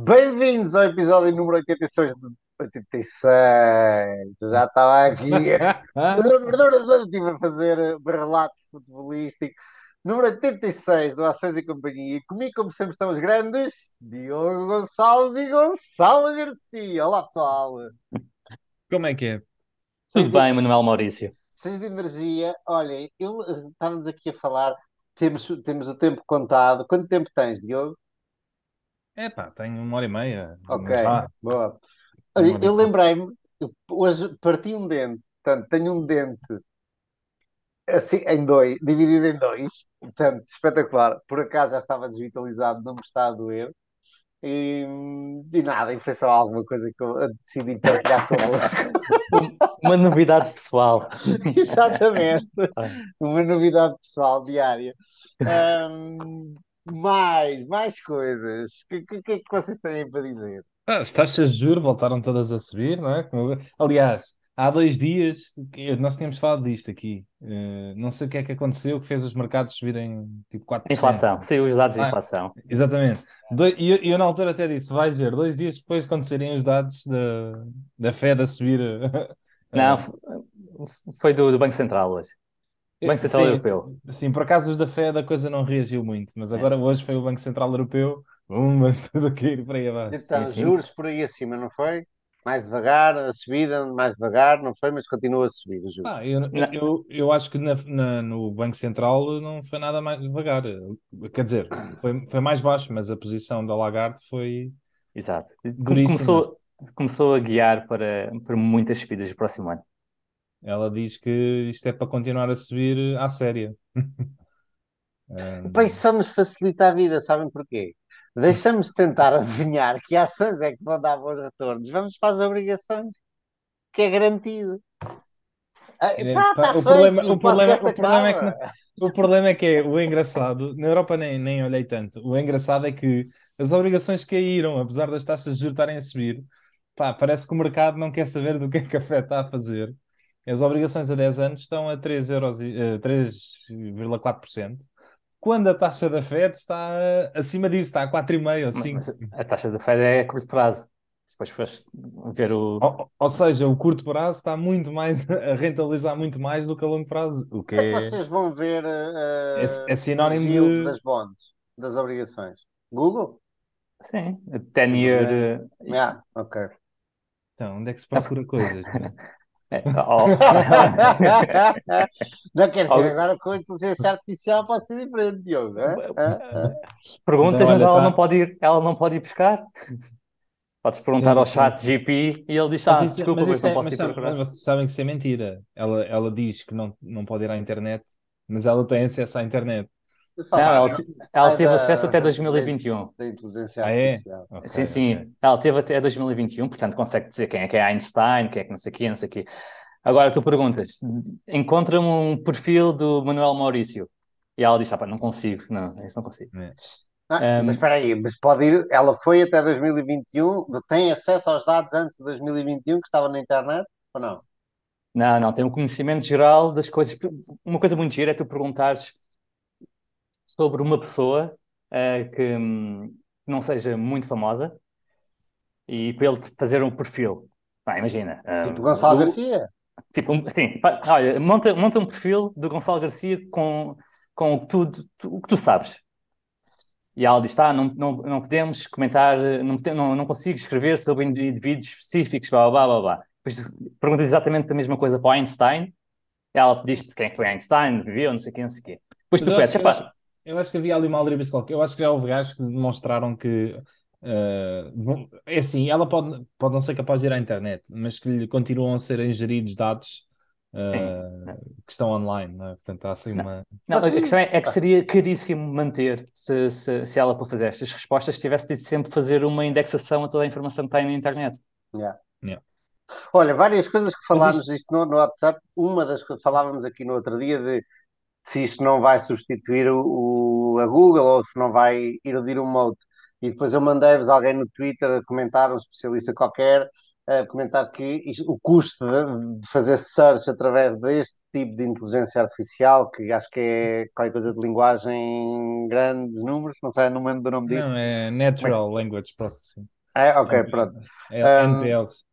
Bem-vindos ao episódio número 86 de 86. Já estava aqui. Estive a fazer de relato futebolístico. Número 86 do Ações e Companhia. E comigo, como sempre, estão os grandes Diogo Gonçalves e Gonçalo Garcia. Olá, pessoal. Como é que é? Tudo bem, Manuel Maurício. Cheios de energia. Olhem, eu, estávamos aqui a falar. Temos, temos o tempo contado. Quanto tempo tens, Diogo? É pá, tenho uma hora e meia. Ok, boa. Olha, eu lembrei-me, hoje parti um dente, portanto, tenho um dente assim em dois, dividido em dois, portanto, espetacular. Por acaso já estava desvitalizado, não me está a doer. E, e nada, e foi só alguma coisa que eu decidi partilhar convosco. Um- Uma novidade pessoal. Exatamente, uma novidade pessoal diária. Ahm, mais, mais coisas. O que, que, que é que vocês têm para dizer? Ah, As taxas de juros voltaram todas a subir, não é? Como- Aliás, há dois dias nós tínhamos falado disto aqui. Eh, não sei o que é que aconteceu que fez os mercados subirem tipo 4%. Inflação. Saiu os dados de Ah, inflação. Exatamente. E eu, eu na altura até disse: vais ver, dois dias depois, quando saírem os dados da, da Fed a subir. eh, Não, eh, foi do, do Banco Central hoje. Banco Central sim, Europeu. sim, sim, por acaso os da Fed a coisa não reagiu muito, mas É. agora hoje foi o Banco Central Europeu, um, mas tudo a cair por aí abaixo. Então, Sim, sim. juros por aí acima, não foi? Mais devagar, a subida, mais devagar, não foi? Mas continua a subir os juros. Ah, eu, eu, eu, acho que na, na- no Banco Central não foi nada mais devagar. Quer dizer, foi, foi mais baixo, mas a posição da Lagarde foi exato. Duríssima. Começou, começou a guiar para, para muitas subidas do próximo ano. Ela diz que isto é para continuar a subir à séria. Isso só nos facilita a vida, sabem porquê? Deixamos de tentar adivinhar que ações é que vão dar bons retornos. Vamos para as obrigações, que é garantido. Ah, Tá, tá o feito, problema, o problema, podcast o problema é que, o problema é que é o engraçado, na Europa nem, nem olhei tanto. O engraçado é que as obrigações caíram, apesar das taxas de juros estarem a subir. Pá, parece que o mercado não quer saber do que é que a Fed está a fazer. As obrigações a 10 anos estão a 3 euros, e- eh, 3,4%, quando a taxa da Fed está eh, acima disso, está a 4,5% ou Mas 5%. mas a taxa da Fed é a curto prazo. Depois fores ver o. Ou, ou seja, o curto prazo está muito mais a rentabilizar muito mais do que a longo prazo, o que é que é, vocês vão ver é, ah, é os sinónimo de. das bonds, das obrigações? Google? Sim, 10 year. Eh, Ah, ok. Então, onde é que se procura coisas? né? É, Não quer dizer, agora com a inteligência artificial pode ser diferente, Diogo. Hã? Perguntas, Então, mas ela tá. não pode ir, ela não pode ir buscar. Podes perguntar ao chat GP e ele diz: Ah, isso, desculpa, mas não é, posso mas, ir sabe- procurar. mas vocês sabem que isso é mentira. Ela, ela diz que não, não pode ir à internet, mas ela tem acesso à internet. Não, ela, te- ela teve da- acesso até da- 2021. Da inteligência Ah, é? artificial. Ok, Sim, sim, ok. ela teve até 2021, portanto consegue dizer quem é que é Einstein, quem é que não sei o quê, não sei o quê. Agora tu perguntas: encontra-me um perfil do Manuel Maurício. E ela diz: Ah, pá, não consigo, não, isso não consigo. É. Ah, mas espera aí, mas pode ir, ela foi até 2021, tem acesso aos dados antes de 2021 que estavam na internet ou não? Não, não, tem um conhecimento geral das coisas. Uma coisa muito gira é tu perguntares sobre uma pessoa eh, que hum, não seja muito famosa e para ele te fazer um perfil. Pá, imagina. Tipo hum, Gonçalo o- Garcia? Tipo, um- sim, pá, olha, monta, monta um perfil do Gonçalo Garcia com, com o que tu, tu- o que tu sabes. E ela diz, tá, não, não, não podemos comentar, não, não, não consigo escrever sobre indivíduos específicos, blá, blá, blá, blá. Depois perguntas exatamente a mesma coisa para o Einstein, ela diz-te quem foi Einstein, viveu, não sei o quê, não sei o quê. Depois tu pedes, acho, eu, acho, que havia ali uma aldrabice qualquer. Eu acho que já houve gajos que demonstraram que. vão- é assim, ela pode, pode não ser capaz de ir à internet, mas que lhe continuam a ser ingeridos dados eh, que estão online, não é? Portanto, há assim Não, uma. não, a questão é, é que seria caríssimo manter se, se, se ela, para fazer estas respostas, tivesse de sempre fazer uma indexação a toda a informação que tem na internet. yeah. Yeah. Olha, várias coisas que falámos isto. isto no, no WhatsApp. Uma das que falávamos aqui no outro dia de se isto não vai substituir o, o- a Google ou se não vai erudir o mote. E depois eu mandei-vos alguém no Twitter a comentar, um especialista qualquer, a comentar que isto- o custo de, de fazer search através deste tipo de inteligência artificial, que acho que é qualquer coisa de linguagem grandes números, não sei, não me lembro do nome disso. Não, é Natural Language Processing. É, ok, pronto. É, Um, NPLs.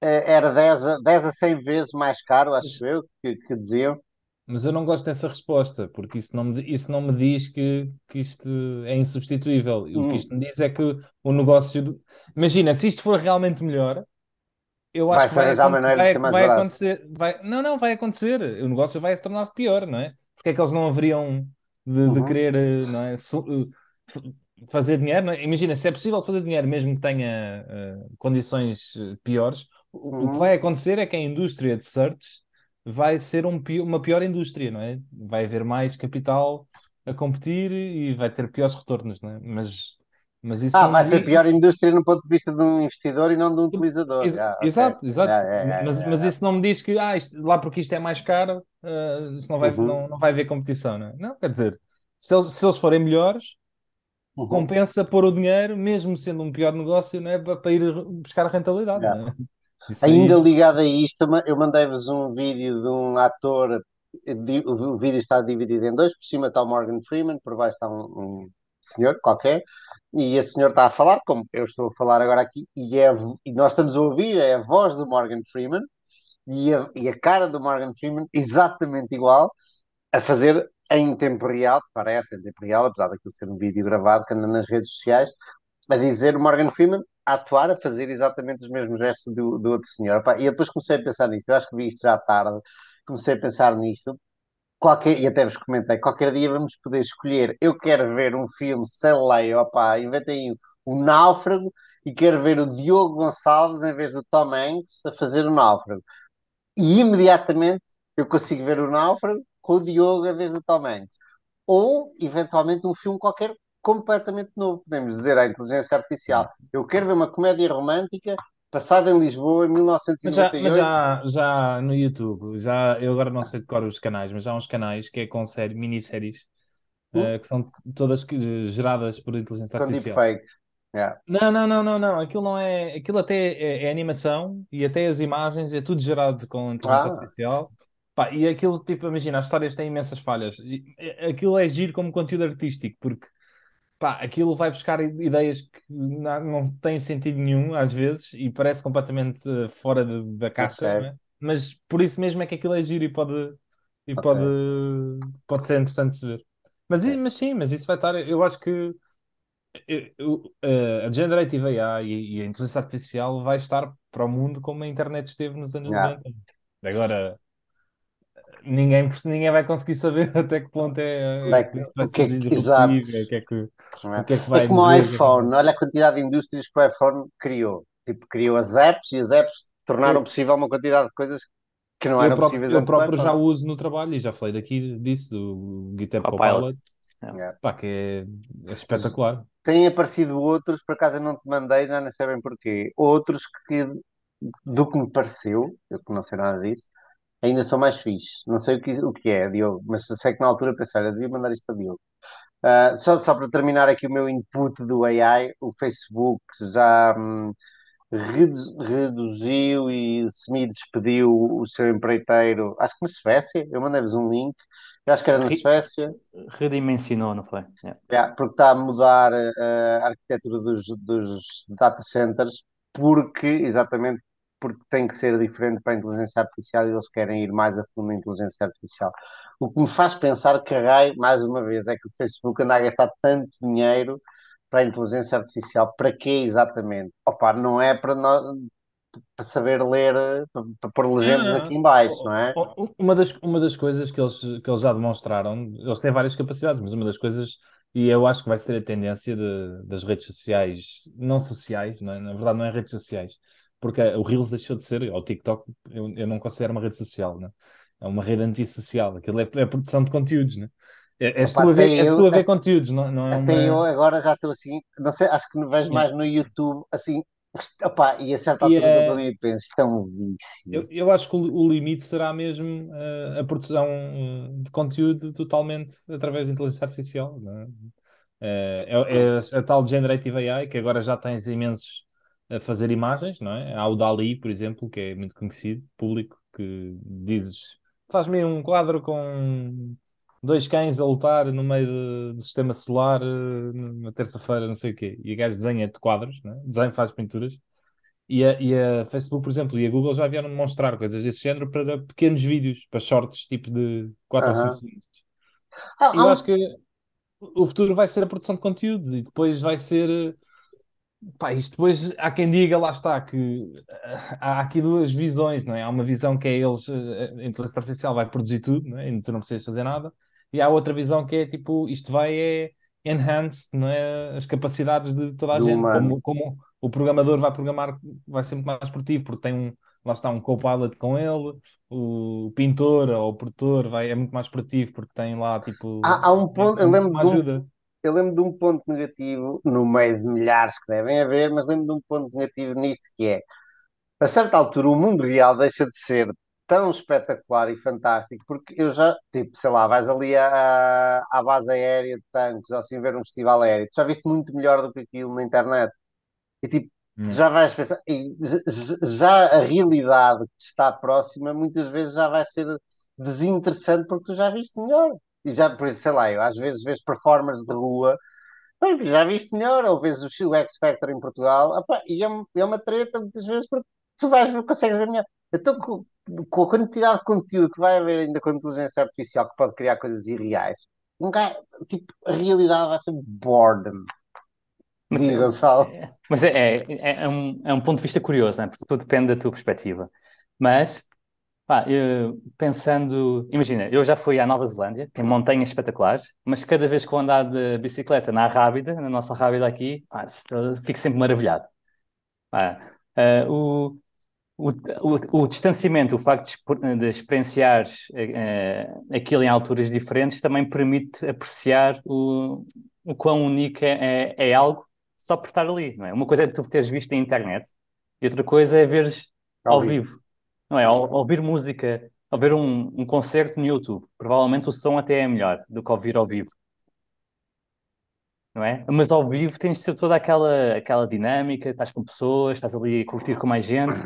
É, Era 10 a, 10 a 100 vezes mais caro, acho eu, que, que diziam. Mas eu não gosto dessa resposta, porque isso não me, isso não me diz que, que isto é insubstituível. E O que Hum. isto me diz é que o negócio. de- Imagina, se isto for realmente melhor, eu acho Vai-se que vai, arranjar aconte- maneira de vai, vai barato. acontecer. Vai, não, não, vai acontecer. O negócio vai se tornar pior, não é? Porque é que eles não haveriam de, de Uhum. querer, eh, não é? su- eh, fazer dinheiro, é? Imagina, se é possível fazer dinheiro mesmo que tenha eh, condições eh, piores, o, o que Uhum. vai acontecer é que a indústria de search vai ser um uma pior indústria, não é? Vai haver mais capital a competir e vai ter piores retornos, não é? Mas, mas isso Ah, não vai ser di- pior indústria no ponto de vista de um investidor e não de um utilizador. Ex- Ah. Exato, exato. Yeah, yeah, yeah, Mas, yeah, mas isso não me diz que ah, isto- lá porque isto é mais caro, ah, isto não vai, Uhum, não, não vai haver competição, não é? Não, quer dizer, se eles, se eles forem melhores, uhum. compensa pôr o dinheiro, mesmo sendo um pior negócio, não é? Para, ir buscar a rentabilidade, Yeah. não Ainda ligado a isto, eu mandei-vos um vídeo de um ator. O vídeo está dividido em dois. Por cima está o Morgan Freeman, por baixo está um, um senhor qualquer. E esse senhor está a falar, como eu estou a falar agora aqui, e, é, e nós estamos a ouvir é a voz do Morgan Freeman e a, e a cara do Morgan Freeman exatamente igual, a fazer em tempo real, parece em tempo real, apesar daquilo ser um vídeo gravado que anda nas redes sociais, a dizer o Morgan Freeman a atuar, a fazer exatamente os mesmos gestos do, do outro senhor. Pá, e depois comecei a pensar nisto, eu acho que vi isto já tarde, comecei a pensar nisto, qualquer, e até vos comentei, qualquer dia vamos poder escolher, eu quero ver um filme, sei lá, opá, inventem o Náufrago, e quero ver o Diogo Gonçalves em vez do Tom Hanks a fazer o Náufrago. E imediatamente eu consigo ver o Náufrago com o Diogo em vez do Tom Hanks. Ou, eventualmente, um filme qualquer completamente novo. Podemos dizer à inteligência artificial: eu quero ver uma comédia romântica passada em Lisboa em Mas já, 1998. mas já, já no YouTube, já, eu agora não sei de cor os canais, mas há uns canais que é com série, minisséries, eh, que são todas geradas por inteligência com artificial. deepfake. Yeah. Não, não, não, não, não. Aquilo não é. Aquilo até é, é animação e até as imagens é tudo gerado com inteligência Ah. artificial. Pá, e aquilo, tipo, imagina, as histórias têm imensas falhas. E, aquilo é giro como conteúdo artístico, porque pá, aquilo vai buscar ideias que não, não têm sentido nenhum, às vezes, e parece completamente eh, fora de- da caixa, Ok. não é? Mas por isso mesmo é que aquilo é giro e pode, e Ok. pode, pode ser interessante de se ver. Mas, i- mas sim, mas isso vai estar. Eu acho que eu- eu- eh, a Generative AI e, e a inteligência artificial vai estar para o mundo como a internet esteve nos anos Yeah. 90. Agora, ninguém, ninguém vai conseguir saber até que ponto é, é é que- o que é que- exato. disruptivo, o que é que, não é? o que é que vai É como o é não iPhone, olha a quantidade de indústrias que o iPhone criou. Tipo, criou as apps e as apps tornaram Eu- possível uma quantidade de coisas que não Eu eram próprio, possíveis eu próprio já uso no trabalho e já falei daqui disso, do GitHub Copilot. Yeah. pá, que é, é espetacular. Têm aparecido outros, por acaso eu não te mandei, já nem sabem porquê. Outros que, do que me pareceu, eu que não sei nada disso, ainda são mais fixe. Não sei o que, o que é, Diogo, mas sei que na altura pensei, olha, devia mandar isto a Diogo. Ah, só, só para terminar aqui o meu input do AI, o Facebook já hum, redu- reduziu e semi-despediu o seu empreiteiro, acho que na Suécia, eu mandei-vos um link, eu acho que era na Suécia, Redimensionou, não foi? Yeah. Yeah, porque está a mudar eh, a arquitetura dos, dos data centers, porque, exatamente, porque tem que ser diferente para a inteligência artificial e eles querem ir mais a fundo na inteligência artificial. O que me faz pensar que raio, mais uma vez, é que o Facebook anda a gastar tanto dinheiro para a inteligência artificial. Para quê exatamente? Opa, não é para nós para saber ler, para, pôr legendas aqui em baixo, não é? Uma das, uma das coisas que eles, que eles já demonstraram, eles têm várias capacidades, mas uma das coisas, e eu acho que vai ser a tendência de- das redes sociais, não sociais, não é? na verdade não é redes sociais, porque o Reels deixou de ser, ou o TikTok, eu, eu não considero uma rede social, né? É uma rede antissocial, aquilo é, é produção de conteúdos, né? É, és Opa, tu a ver, és eu- tu a ver conteúdos, não, não é Até eu uma... agora já estou assim, não sei, acho que não vejo mais no YouTube, assim, opá, e a certa E altura é- eu mim penso, isto é um vício. Eu, eu acho que o, o limite será mesmo eh, a produção eh, de conteúdo totalmente através de inteligência artificial. é? Eh, é, é a tal Generative AI, que agora já tens imensos a fazer imagens, não é? Há o Dali, por exemplo, que é muito conhecido, público, que dizes, faz-me um quadro com dois cães a lutar no meio de- do sistema solar eh, na terça-feira, não sei o quê. E o gajo desenha-te quadros, né? Desenha, faz pinturas. E a, e a Facebook, por exemplo, e a Google já vieram mostrar coisas desse género para pequenos vídeos, para shorts, tipo de 4 ou 5 Aham. segundos. Há Eu acho que o futuro vai ser a produção de conteúdos e depois vai ser. Pá, isto depois há quem diga, lá está, que eh, há aqui duas visões, não é? Há uma visão que é eles, eh, a inteligência artificial vai produzir tudo, não é? E tu não precisas fazer nada. E há outra visão que é tipo, isto vai é enhance, não é? As capacidades de toda a Do gente. Como, como o programador vai programar, vai ser muito mais produtivo, porque tem um, lá está, um co-pilot com ele, o pintor ou o produtor vai, é muito mais produtivo, porque tem lá, tipo, Há, há um ponto, eu lembro de um, ajuda. Eu lembro de um ponto negativo, no meio de milhares que devem haver, mas lembro de um ponto negativo nisto que é, a certa altura, o mundo real deixa de ser tão espetacular e fantástico, porque eu já, tipo, sei lá, vais ali à, à base aérea de tanques, ou assim ver um festival aéreo, tu já viste muito melhor do que aquilo na internet. E tipo, Hum. já vais pensar, e já a realidade que te está próxima muitas vezes já vai ser desinteressante porque tu já viste melhor. E já, por isso, sei lá, eu às vezes vejo performers de rua, bem, já viste melhor, ou vês o X Factor em Portugal, opá, e é, é uma treta muitas vezes porque tu vais ver, consegues ver melhor. Então, com, com a quantidade de conteúdo que vai haver ainda com a inteligência artificial que pode criar coisas irreais, um gajo, tipo, a realidade vai ser boredom. Mas, é- Gonçalo. é- mas é, é, é um, é um ponto de vista curioso, né? Porque tudo depende da tua perspectiva. Mas, pá, eu- pensando, imagina, eu já fui à Nova Zelândia, em montanhas espetaculares, mas cada vez que vou andar de bicicleta na Rábida, na nossa Rábida aqui, pá, fico sempre maravilhado. Pá, eh, o, o, o, o distanciamento, o facto de, de experienciares eh, aquilo em alturas diferentes, também permite apreciar o, o quão único é, é, é algo só por estar ali, não é? Uma coisa é tu teres visto na internet e outra coisa é veres Ao ao vivo. vivo, não é? Ao, ouvir música, ouvir um, um concerto no YouTube. Provavelmente o som até é melhor do que ouvir ao vivo, não é? Mas ao vivo tens toda aquela, aquela dinâmica, estás com pessoas, estás ali a curtir com mais gente.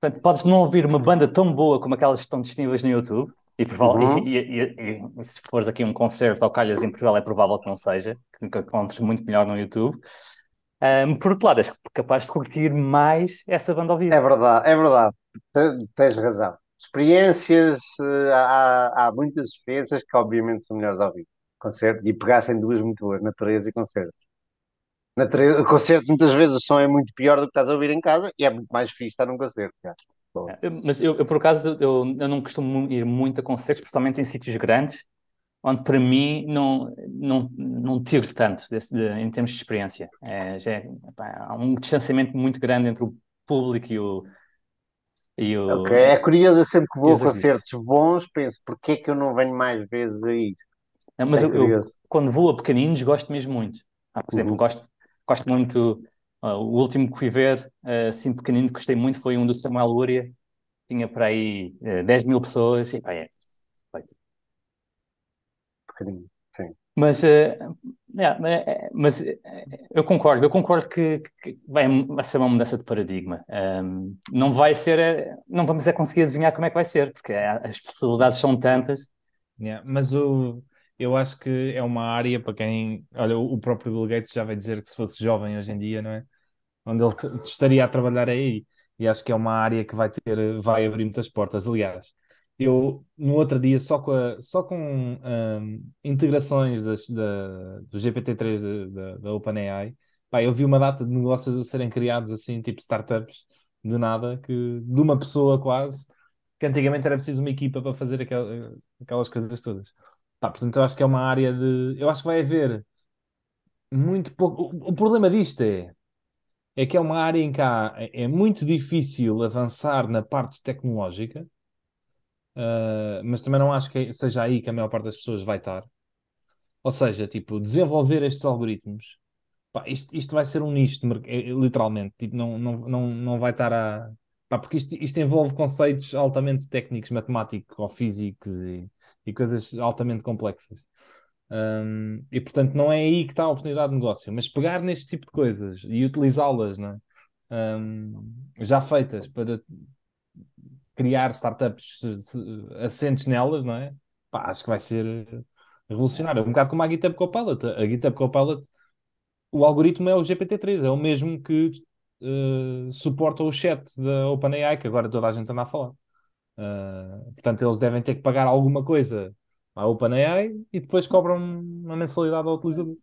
Portanto, podes não ouvir uma banda tão boa como aquelas que estão disponíveis no YouTube, e, Uhum. e- e- e- se fores aqui um concerto ao calhas em Portugal, é provável que não seja, que encontres muito melhor no YouTube. Ahm, por outro lado, és capaz de curtir mais essa banda ao vivo. É verdade, é verdade. Te- Tens razão. Experiências, eh, há, há muitas experiências que obviamente são melhores ao vivo. Concerto, e pegassem duas muito boas, natureza e concerto. Natureza, concerto, muitas vezes o som é muito pior do que estás a ouvir em casa e é muito mais fixe estar num concerto. já. Bom. É, Mas eu, eu, por acaso, eu, eu não costumo ir muito a concertos, especialmente em sítios grandes, onde para mim não, não, não tiro tanto desse- de- em termos de experiência. É, já é- epá, há um distanciamento muito grande entre o público e o. E o Ok, é curioso, eu sempre que vou a concertos bons, penso, porquê é que eu não venho mais vezes a isto? Não, mas É eu, eu, quando vou a pequeninos, gosto mesmo muito. Ah, por exemplo, Uhum. gosto, gosto muito. ah, o último que fui ver, ah, assim pequenino, que gostei muito, foi um do Samuel Lúria. Tinha para aí ah, 10 mil pessoas. E, pá, é bocadinho. Sim. Mas, eh, yeah, eh, mas eh, eu concordo, eu concordo que, que vai, ser uma mudança de paradigma. Ahm, não vai ser, eh, não vamos é conseguir adivinhar como é que vai ser, porque as possibilidades são tantas. Mas o, eu acho que é uma área para quem. Olha, o próprio Bill Gates já vai dizer que se fosse jovem hoje em dia, não é? Onde ele estaria a trabalhar é aí. E acho que é uma área que vai ter, vai abrir muitas portas. Aliás, eu no outro dia, só com, a- só com ahm, integrações das, da, do GPT-3 da, da, OpenAI, pá, eu vi uma data de negócios a serem criados assim, tipo startups, do nada, que, de uma pessoa quase, que antigamente era preciso uma equipa para fazer aquel- aquelas coisas todas. Pá, portanto, eu acho que é uma área de. Eu acho que vai haver muito pouco. O, o problema disto é, é que é uma área em que há, é é muito difícil avançar na parte tecnológica, ah, mas também não acho que seja aí que a maior parte das pessoas vai estar. Ou seja, tipo, desenvolver estes algoritmos. Pá, isto, isto vai ser um nicho, é, literalmente. Tipo, não, não, não, não vai estar a. Pá, porque isto, isto envolve conceitos altamente técnicos, matemáticos ou físicos e, e coisas altamente complexas. Hum, e portanto, não é aí que está a oportunidade de negócio, mas pegar neste tipo de coisas e utilizá-las, não é? um, já feitas para criar startups assentes nelas, não é? Pá, acho que vai ser revolucionário. Um bocado como a GitHub Copilot. A GitHub Copilot, o algoritmo é o GPT-3, é o mesmo que uh, suporta o chat da OpenAI, que agora toda a gente anda a falar. Uh, portanto, eles devem ter que pagar alguma coisa à OpenAI e depois cobram uma mensalidade ao utilizador.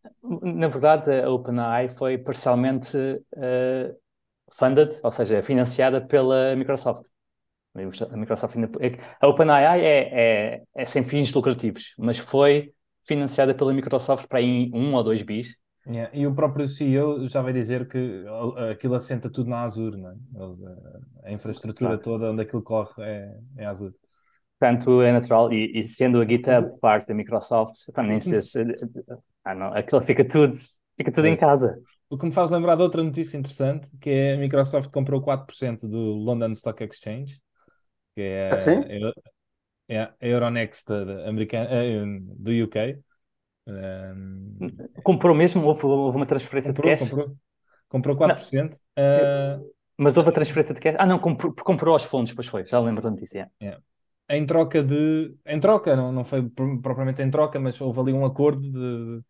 Na verdade, a OpenAI foi parcialmente uh, funded, ou seja, financiada pela Microsoft. A Microsoft é a OpenAI é, é, é sem fins lucrativos, mas foi financiada pela Microsoft para em um ou dois bis. Yeah. E o próprio CEO já vai dizer que aquilo assenta tudo na Azure, não é? a infraestrutura claro. toda onde aquilo corre é, é Azure. Portanto, é natural, e, e sendo a GitHub parte da Microsoft, nem sei se. Ah, não, aquilo fica tudo, fica tudo em casa. O que me faz lembrar de outra notícia interessante, que é a Microsoft comprou 4% do London Stock Exchange, que é assim? a, é a Euronext americana, eh, do UK. Um, comprou mesmo? Houve, houve uma transferência comprou, de cash? Comprou, comprou 4%. Uh, mas houve a transferência de cash? Ah, não, comprou, comprou aos fundos, depois foi, já lembro da notícia. Yeah. Em troca de. Em troca, não, não foi propriamente em troca, mas houve ali um acordo de,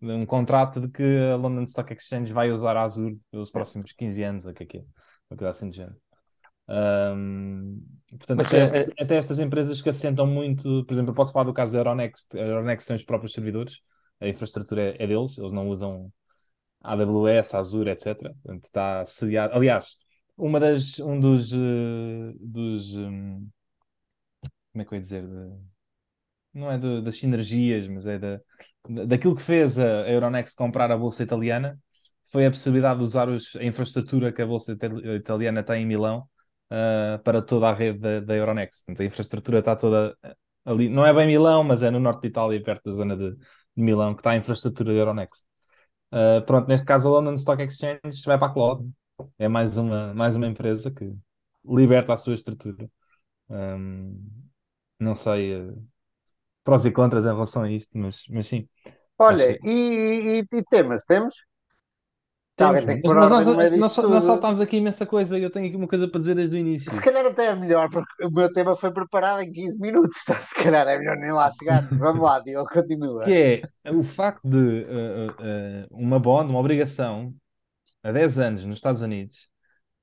de um contrato de que a London Stock Exchange vai usar a Azure pelos próximos 15 anos, o que é que é? Uma coisa assim de género. Um, portanto, até, é, estas, é... até, estas, empresas que assentam muito, por exemplo, eu posso falar do caso da Euronext, a Euronext tem os próprios servidores, a infraestrutura é, é deles, eles não usam AWS, Azure, etc. Portanto, está sediado. Aliás, uma das, um dos, uh, dos um, como é que eu ia dizer? De, não é de, das sinergias, mas é da, daquilo que fez a Euronext comprar a Bolsa Italiana, foi a possibilidade de usar os, a infraestrutura que a Bolsa Italiana tem em Milão uh, para toda a rede da, da Euronext. Portanto, a infraestrutura está toda ali, não é bem Milão, mas é no norte de Itália, perto da zona de, de Milão, que está a infraestrutura da Euronext. Uh, pronto, neste caso a London Stock Exchange vai para a cloud. É mais uma, mais uma empresa que liberta a sua estrutura. Um, não sei uh, prós e contras em relação a isto, mas, mas sim. Olha, e, e, e temas? Temos? Temos, mas, mas nós, nós, nós saltámos aqui imensa coisa e eu tenho aqui uma coisa para dizer desde o início. Se calhar até é melhor, porque o meu tema foi preparado em 15 minutos, então se calhar é melhor nem lá chegar. Vamos lá, Diogo, continua. Que é o facto de uh, uh, uma bond, uma obrigação, há 10 anos nos Estados Unidos,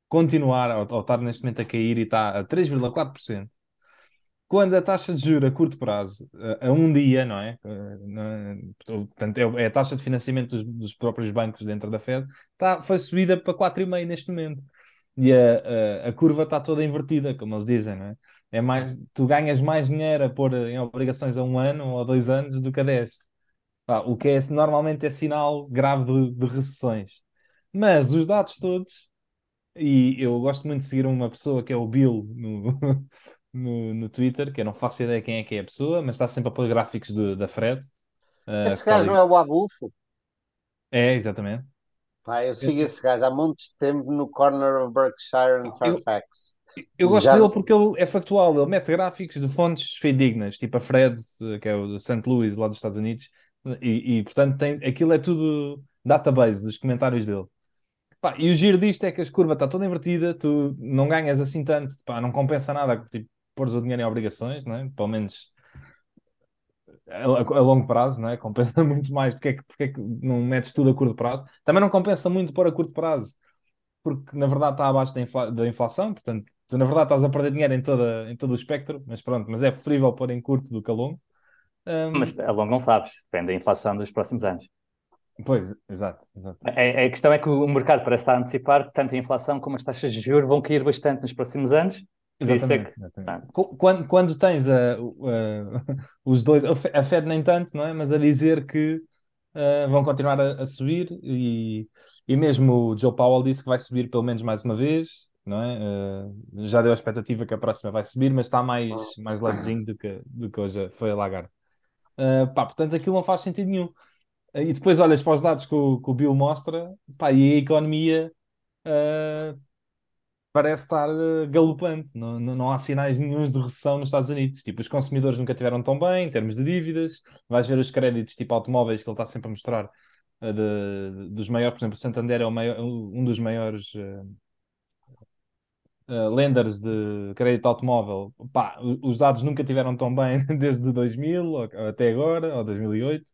continuar, ao, ao estar neste momento a cair e está a 3,4%, quando a taxa de juros a curto prazo, a, um dia, não é? Portanto, é, é a taxa de financiamento dos, dos, próprios bancos dentro da Fed, tá, foi subida para 4,5 neste momento. E a, a, a, curva está toda invertida, como eles dizem, não é? É mais, tu ganhas mais dinheiro a pôr em obrigações a um ano ou a dois anos do que a 10. o que é, normalmente é sinal grave de, de recessões. Mas os dados todos, e eu gosto muito de seguir uma pessoa que é o Bill no, no, no Twitter, que eu não faço ideia quem é que é a pessoa, mas está sempre a pôr gráficos do, da Fred. Uh, esse gajo não é o Abufo? É, exatamente. Pá, eu sigo eu, esse gajo há muito tempo no corner of Berkshire and Fairfax. Eu, eu gosto Já... dele porque ele é factual, ele mete gráficos de fontes fidedignas, tipo a Fred, que é o St. Louis, lá dos Estados Unidos, e, e portanto tem, aquilo é tudo database dos comentários dele. Pá, e o giro disto é que a curva está toda invertida, tu não ganhas assim tanto, pá, não compensa nada. Tipo, pôres o dinheiro em obrigações, não é? pelo menos a, a, longo prazo, não é? compensa muito mais. Porque é, que, porque é que não metes tudo a curto prazo? Também não compensa muito pôr a curto prazo, porque na verdade está abaixo da, infla, da inflação, portanto, tu na verdade estás a perder dinheiro em, toda, em todo o espectro, mas pronto, mas é preferível pôr em curto do que a longo. Um... Mas a longo não sabes, depende da inflação dos próximos anos. Pois, exato. exato. A, a, questão é que o mercado parece estar a antecipar que tanto a inflação como as taxas de juros vão cair bastante nos próximos anos Exatamente. É que... exatamente. Quando, quando tens a, a, os dois, a Fed nem tanto, não é? Mas a dizer que uh, vão continuar a, a, subir e, e mesmo o Joe Powell disse que vai subir pelo menos mais uma vez, não é? Uh, já deu a expectativa que a próxima vai subir, mas está mais, mais levezinho do que, do que hoje foi a Lagarde. Uh, pá, portanto, aquilo não faz sentido nenhum. E depois olhas para os dados que o, que o Bill mostra, pá, e a economia uh, parece estar uh, galopante. Não, não, há sinais nenhums de recessão nos Estados Unidos. Tipo, os consumidores nunca tiveram tão bem em termos de dívidas. Vais ver os créditos tipo automóveis que ele está sempre a mostrar. Uh, de, dos maiores, por exemplo, Santander é maior, um dos maiores uh, lenders de crédito automóvel, pá, os dados nunca tiveram tão bem desde 2000 ou, até agora, ou 2008.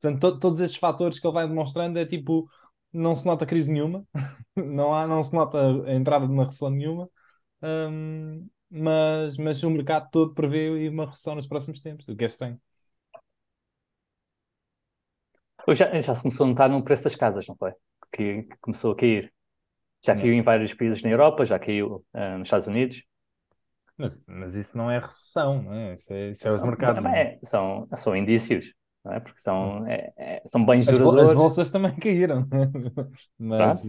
Portanto, to todos estes fatores que ele vai demonstrando é tipo, não se nota crise nenhuma, não, há, não se nota a entrada de uma recessão nenhuma, um, mas, mas o mercado todo prevê uma recessão nos próximos tempos, o que é estranho. Já, já se começou a notar no preço das casas, não foi? Que, que começou a cair. Já caiu em vários países na Europa, já caiu uh, nos Estados Unidos. Mas, mas isso não é recessão, não é? Isso é, isso é os mercados. Não, é, são, são indícios, não é? Porque são, é, é, são bens as, duradouros. As bolsas também caíram. mas,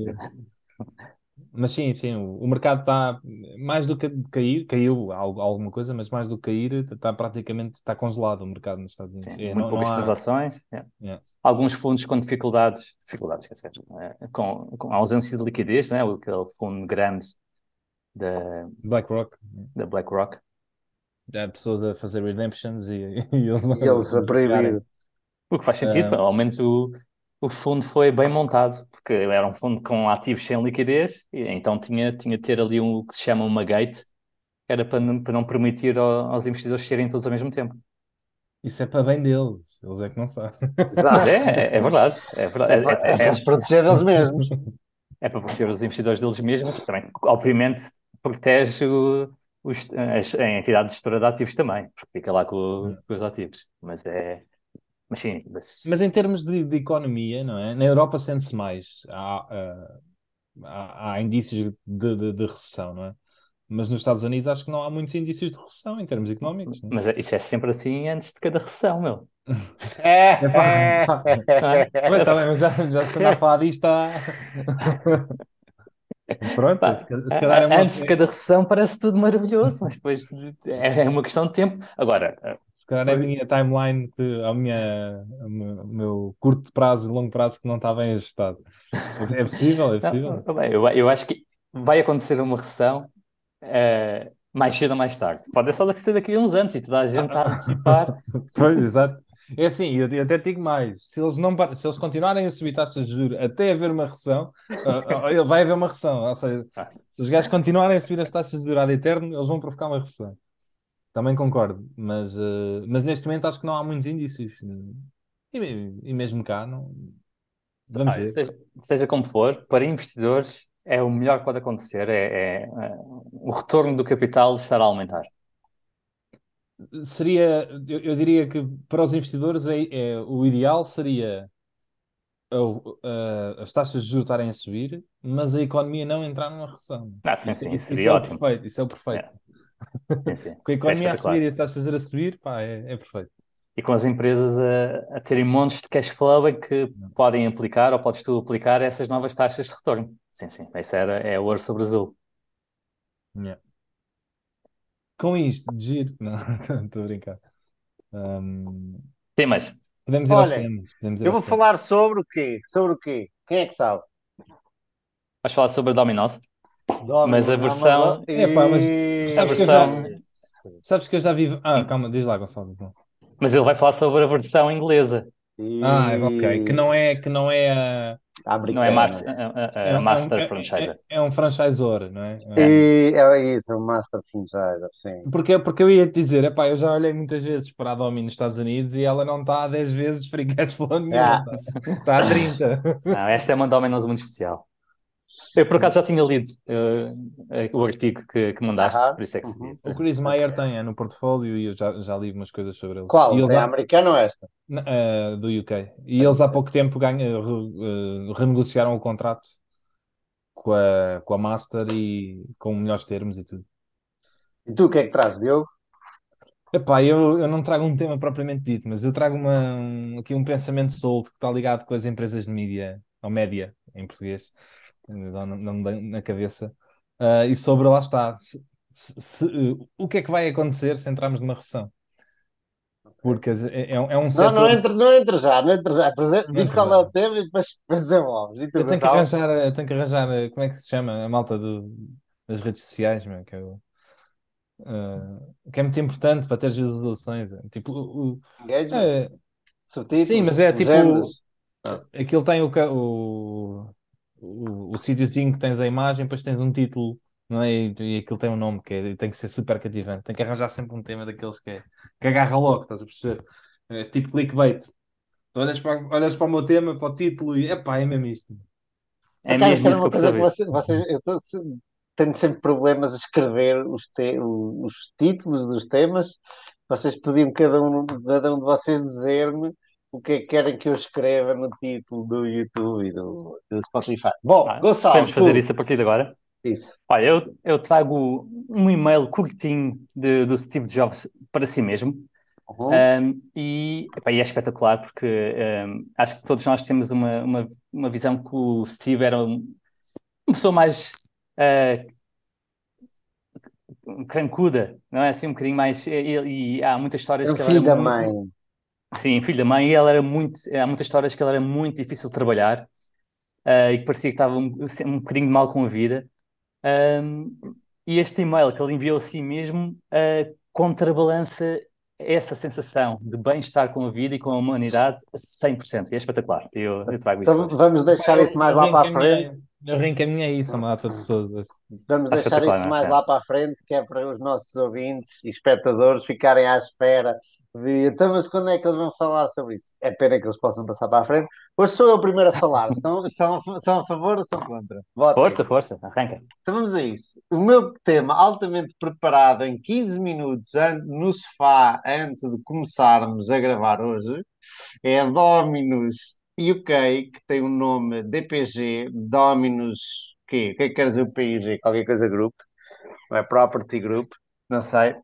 mas sim, sim, o, o mercado está mais do que cair, caiu alguma coisa, mas mais do que cair, está praticamente está congelado o mercado nos Estados Unidos. Sim, é, muito não, poucas não há... transações. É. Alguns fundos com dificuldades, dificuldades, quer dizer, é, com, com ausência de liquidez, não é? aquele fundo grande da BlackRock. Da BlackRock. Há pessoas a fazer redemptions e, e eles, e eles a proibir. O que faz sentido, uh... ao menos o o fundo foi bem montado, porque era um fundo com ativos sem liquidez, e então tinha, tinha de ter ali um, o que se chama uma gate, era para não, para não permitir ao, aos investidores serem todos ao mesmo tempo. Isso é para bem deles, eles é que não sabem. Mas é, é, é verdade. É, verdade. É, para, é, é, para proteger deles mesmos. É para proteger os investidores deles mesmos, também, obviamente, protege o, os, as, a entidade gestora de ativos também, porque fica lá com, com os ativos. Mas é, mas sim, mas... mas em termos de, de, economia, não é? Na Europa sente-se mais. Há, uh, há, há, indícios de, de, de, recessão, não é? Mas nos Estados Unidos acho que não há muitos indícios de recessão em termos económicos. É? Mas isso é sempre assim antes de cada recessão, meu. É, é, pá, Mas, tá bem, mas já, já se anda a falar disto há... Pronto, Pá, se, se calhar é uma... Antes de cada recessão parece tudo maravilhoso, mas depois é, é uma questão de tempo. Agora, se calhar é a minha timeline, que, a minha, o meu curto prazo e longo prazo que não está bem ajustado. É possível, é possível. Não, eu, eu acho que vai acontecer uma recessão uh, mais cedo ou mais tarde. Pode só ser daqui a uns anos e toda a gente está a antecipar. pois, exato. É assim, eu, eu até digo mais: se eles, não, se eles continuarem a subir taxas de juros até haver uma recessão, uh, uh, vai haver uma recessão. Ou seja, se os gajos continuarem a subir as taxas de juros ad eterno, eles vão provocar uma recessão. Também concordo, mas, uh, mas neste momento acho que não há muitos indícios. E, e mesmo cá, não. Vamos ah, ver. Seja, seja, como for, para investidores é o melhor que pode acontecer: é, é, é o retorno do capital estar a aumentar seria, eu, eu, diria que para os investidores é, é o ideal seria as taxas de juros estarem a subir, mas a economia não entrar numa recessão. Ah, sim, sim, isso, isso é o perfeito, isso é o perfeito. É. Sim, sim. com a é economia é a subir e as taxas de juros a subir, pá, é, é perfeito. E com as empresas a, a terem montes de cash flow em que não. podem aplicar ou podes tu aplicar essas novas taxas de retorno. Sim, sim, isso era, é o ouro sobre azul. Yeah com isto, de giro. Não, estou a brincar. Um, Tem mais. Podemos ir Olha, aos temas. Podemos ir eu vou temas. falar sobre o quê? Sobre o quê? Quem é que sabe? Vais falar sobre a Dominos? Mas a versão. É pá, mas sabes, versão... que eu já... sabes que eu já vi. Ah, calma, diz lá, Gonçalo. Mas ele vai falar sobre a versão inglesa. E... Ah, ok. Que não é, que não é a. Não é, mar a, a, a, Master é, Franchise. É, é, um franchisor, não é? E é isso, um Master Franchise, sim. Porque, porque eu ia te dizer, epá, eu já olhei muitas vezes para a Domi nos Estados Unidos e ela não está a 10 vezes free cash flow nenhum, yeah. está, está a 30. Não, esta é uma Dominos muito especial. Eu, por acaso, já tinha lido uh, o artigo que, que mandaste, por isso é que uhum. O Chris Meyer tem, é no portfólio, e eu já, já li umas coisas sobre eles. Qual? E eles é há... americano ou esta? Uh, do UK. E eles há pouco tempo ganham, uh, renegociaram o contrato com a, com a Master e com melhores termos e tudo. E tu o que é que trazes, Diogo? Epá, eu, eu não trago um tema propriamente dito, mas eu trago uma, um, aqui um pensamento solto que está ligado com as empresas de mídia, ou média, em português não, não me na cabeça. Uh, e sobre lá está, se, se, uh, o que é que vai acontecer se entrarmos numa recessão? Porque é, é, um, é um setor... Não, não entra, não entra já, não entra já. Diz qual é o tema e depois, depois desenvolves. Eu tenho que arranjar, eu tenho que arranjar, como é que se chama a malta do, das redes sociais, meu, que, é o, uh, que é muito importante para ter as visualizações. É, tipo, o, Engagement, sim, mas é tipo, legendas. aquilo tem o, o o, o sítiozinho que tens a imagem, depois tens um título não é? E, e aquilo tem um nome que é, tem que ser super cativante. Tem que arranjar sempre um tema daqueles que, é, que agarra logo, estás a perceber? É, tipo clickbait. Tu olhas para, olhas para o meu tema, para o título e epá, é mesmo isto. É acaso, mesmo isso uma eu coisa que percebi. vocês, vocês eu tô se- tenho sempre problemas a escrever os, te- os títulos dos temas. Vocês podiam, cada um, cada um de vocês, dizer-me o que é que querem que eu escreva no título do YouTube e do, do Spotify. Bom, Ah, Gonçalo, podemos fazer tu, isso a partir de agora. isso. Olha, eu, eu trago um e-mail curtinho de- do Steve Jobs para si mesmo. Uhum. Um, e, epá, e é espetacular porque um, acho que todos nós temos uma, uma, uma visão que o Steve era um- uma pessoa mais uh, crancuda, não é? Assim, um bocadinho mais. E, e- há muitas histórias É um que ele filho da muito. mãe. Sim, filho da mãe, e ele era muito. Há muitas histórias que ele era muito difícil de trabalhar uh, e que parecia que estava um, um bocadinho mal com a vida. Um, e este e-mail que ele enviou a si mesmo uh, contrabalança essa sensação de bem-estar com a vida e com a humanidade a 100%. E é espetacular. Eu, eu trago isso Então vamos deixar isso mais eu lá para a frente. eu reencaminhei isso a uma data de pessoas. Vamos Está deixar isso é? mais É. lá para a frente, que é para os nossos ouvintes e espectadores ficarem à espera de então, mas quando é que eles vão falar sobre isso? É pena que eles possam passar para a frente. Hoje sou eu o primeiro a falar. Estão, estão, a- são a favor ou são contra? Votem. Força, força, arranca. Então vamos a isso. O meu tema, altamente preparado em 15 minutos no sofá, antes de começarmos a gravar hoje, é Dominus UK, que tem o nome DPG, Dominus, quê? O que é que quer dizer o PIG? Qualquer coisa Group, não é Property Group, não sei.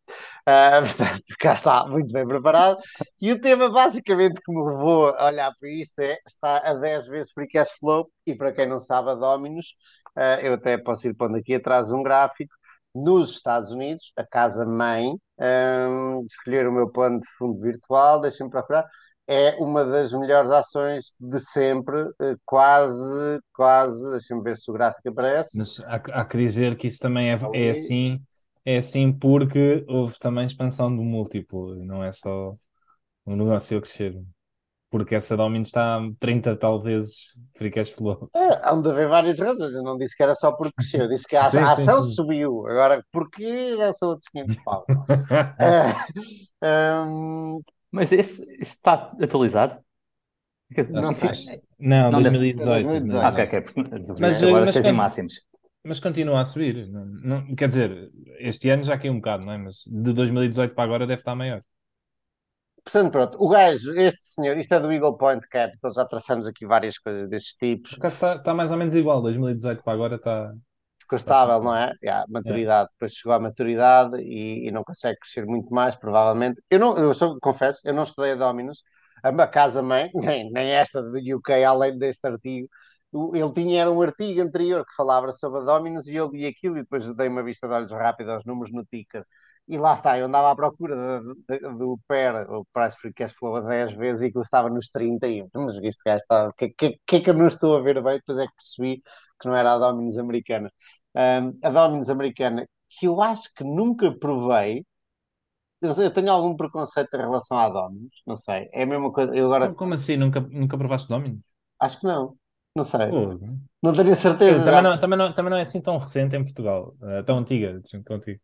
Ah, portanto, cá está, muito bem preparado. E o tema basicamente que me levou a olhar para isto é, está a 10 vezes Free Cash Flow, e para quem não sabe, a Dominus, ah, eu até posso ir pondo aqui atrás um gráfico, nos Estados Unidos, a casa-mãe, ah, escolher o meu plano de fundo virtual, deixem-me procurar, é uma das melhores ações de sempre, quase, quase, deixa-me ver se o gráfico aparece. Mas há, que- há que dizer que isso também é, é assim, é assim porque houve também expansão do múltiplo, não é só o negócio a crescer. Porque essa Domino's está a 30 tal vezes free cash flow. É, há de haver várias razões. Eu não disse que era só porque cresceu, eu disse que a, Sim, a sim, ação sim. subiu. Agora, porquê já são outros 500 pau. Ah, hum, Mas esse, esse está atualizado? Não. Não, Não deve- 2018. 2018. Ah, ok, ok. porque- Mas, agora mas seis em máximos. Mas continua a subir. Não, não- quer dizer, este ano já caiu um bocado, não é? Mas de 2018 para agora deve estar maior. portanto, pronto, o gajo, este senhor, isto é do Eagle Point Capital, já traçamos aqui várias coisas destes tipos. Por acaso está, está mais ou menos igual. 2018 para agora está. ficou estável, não é? Yeah, maturidade, depois chegou à maturidade e, e não consegue crescer muito mais, provavelmente. Eu não, eu só confesso, eu não estudei a Dominus, a minha casa-mãe, nem, nem esta do UK, além deste artigo. Ele tinha era um artigo anterior que falava sobre a Dominus e eu li aquilo e depois dei uma vista de olhos rápida aos números no ticker. E lá está, eu andava à procura de- de- do PER, o Price Free Cash Flow, a 10 vezes e aquilo estava nos 30 e eu, mas este gajo está, o que, que, que é que eu não estou a ver bem? Depois é que percebi que não era a Dominus americana. Um, a Domino's americana, que eu acho que nunca provei. Eu, tenho algum preconceito em relação à Domino's, não sei. É a mesma coisa. Eu agora Como- assim? Nunca, nunca provaste Domino's? acho que não. Não sei. Pô, Não tenho certeza. também, não, também, não, também não é assim tão recente em Portugal. eh, tão antiga. Tão antiga.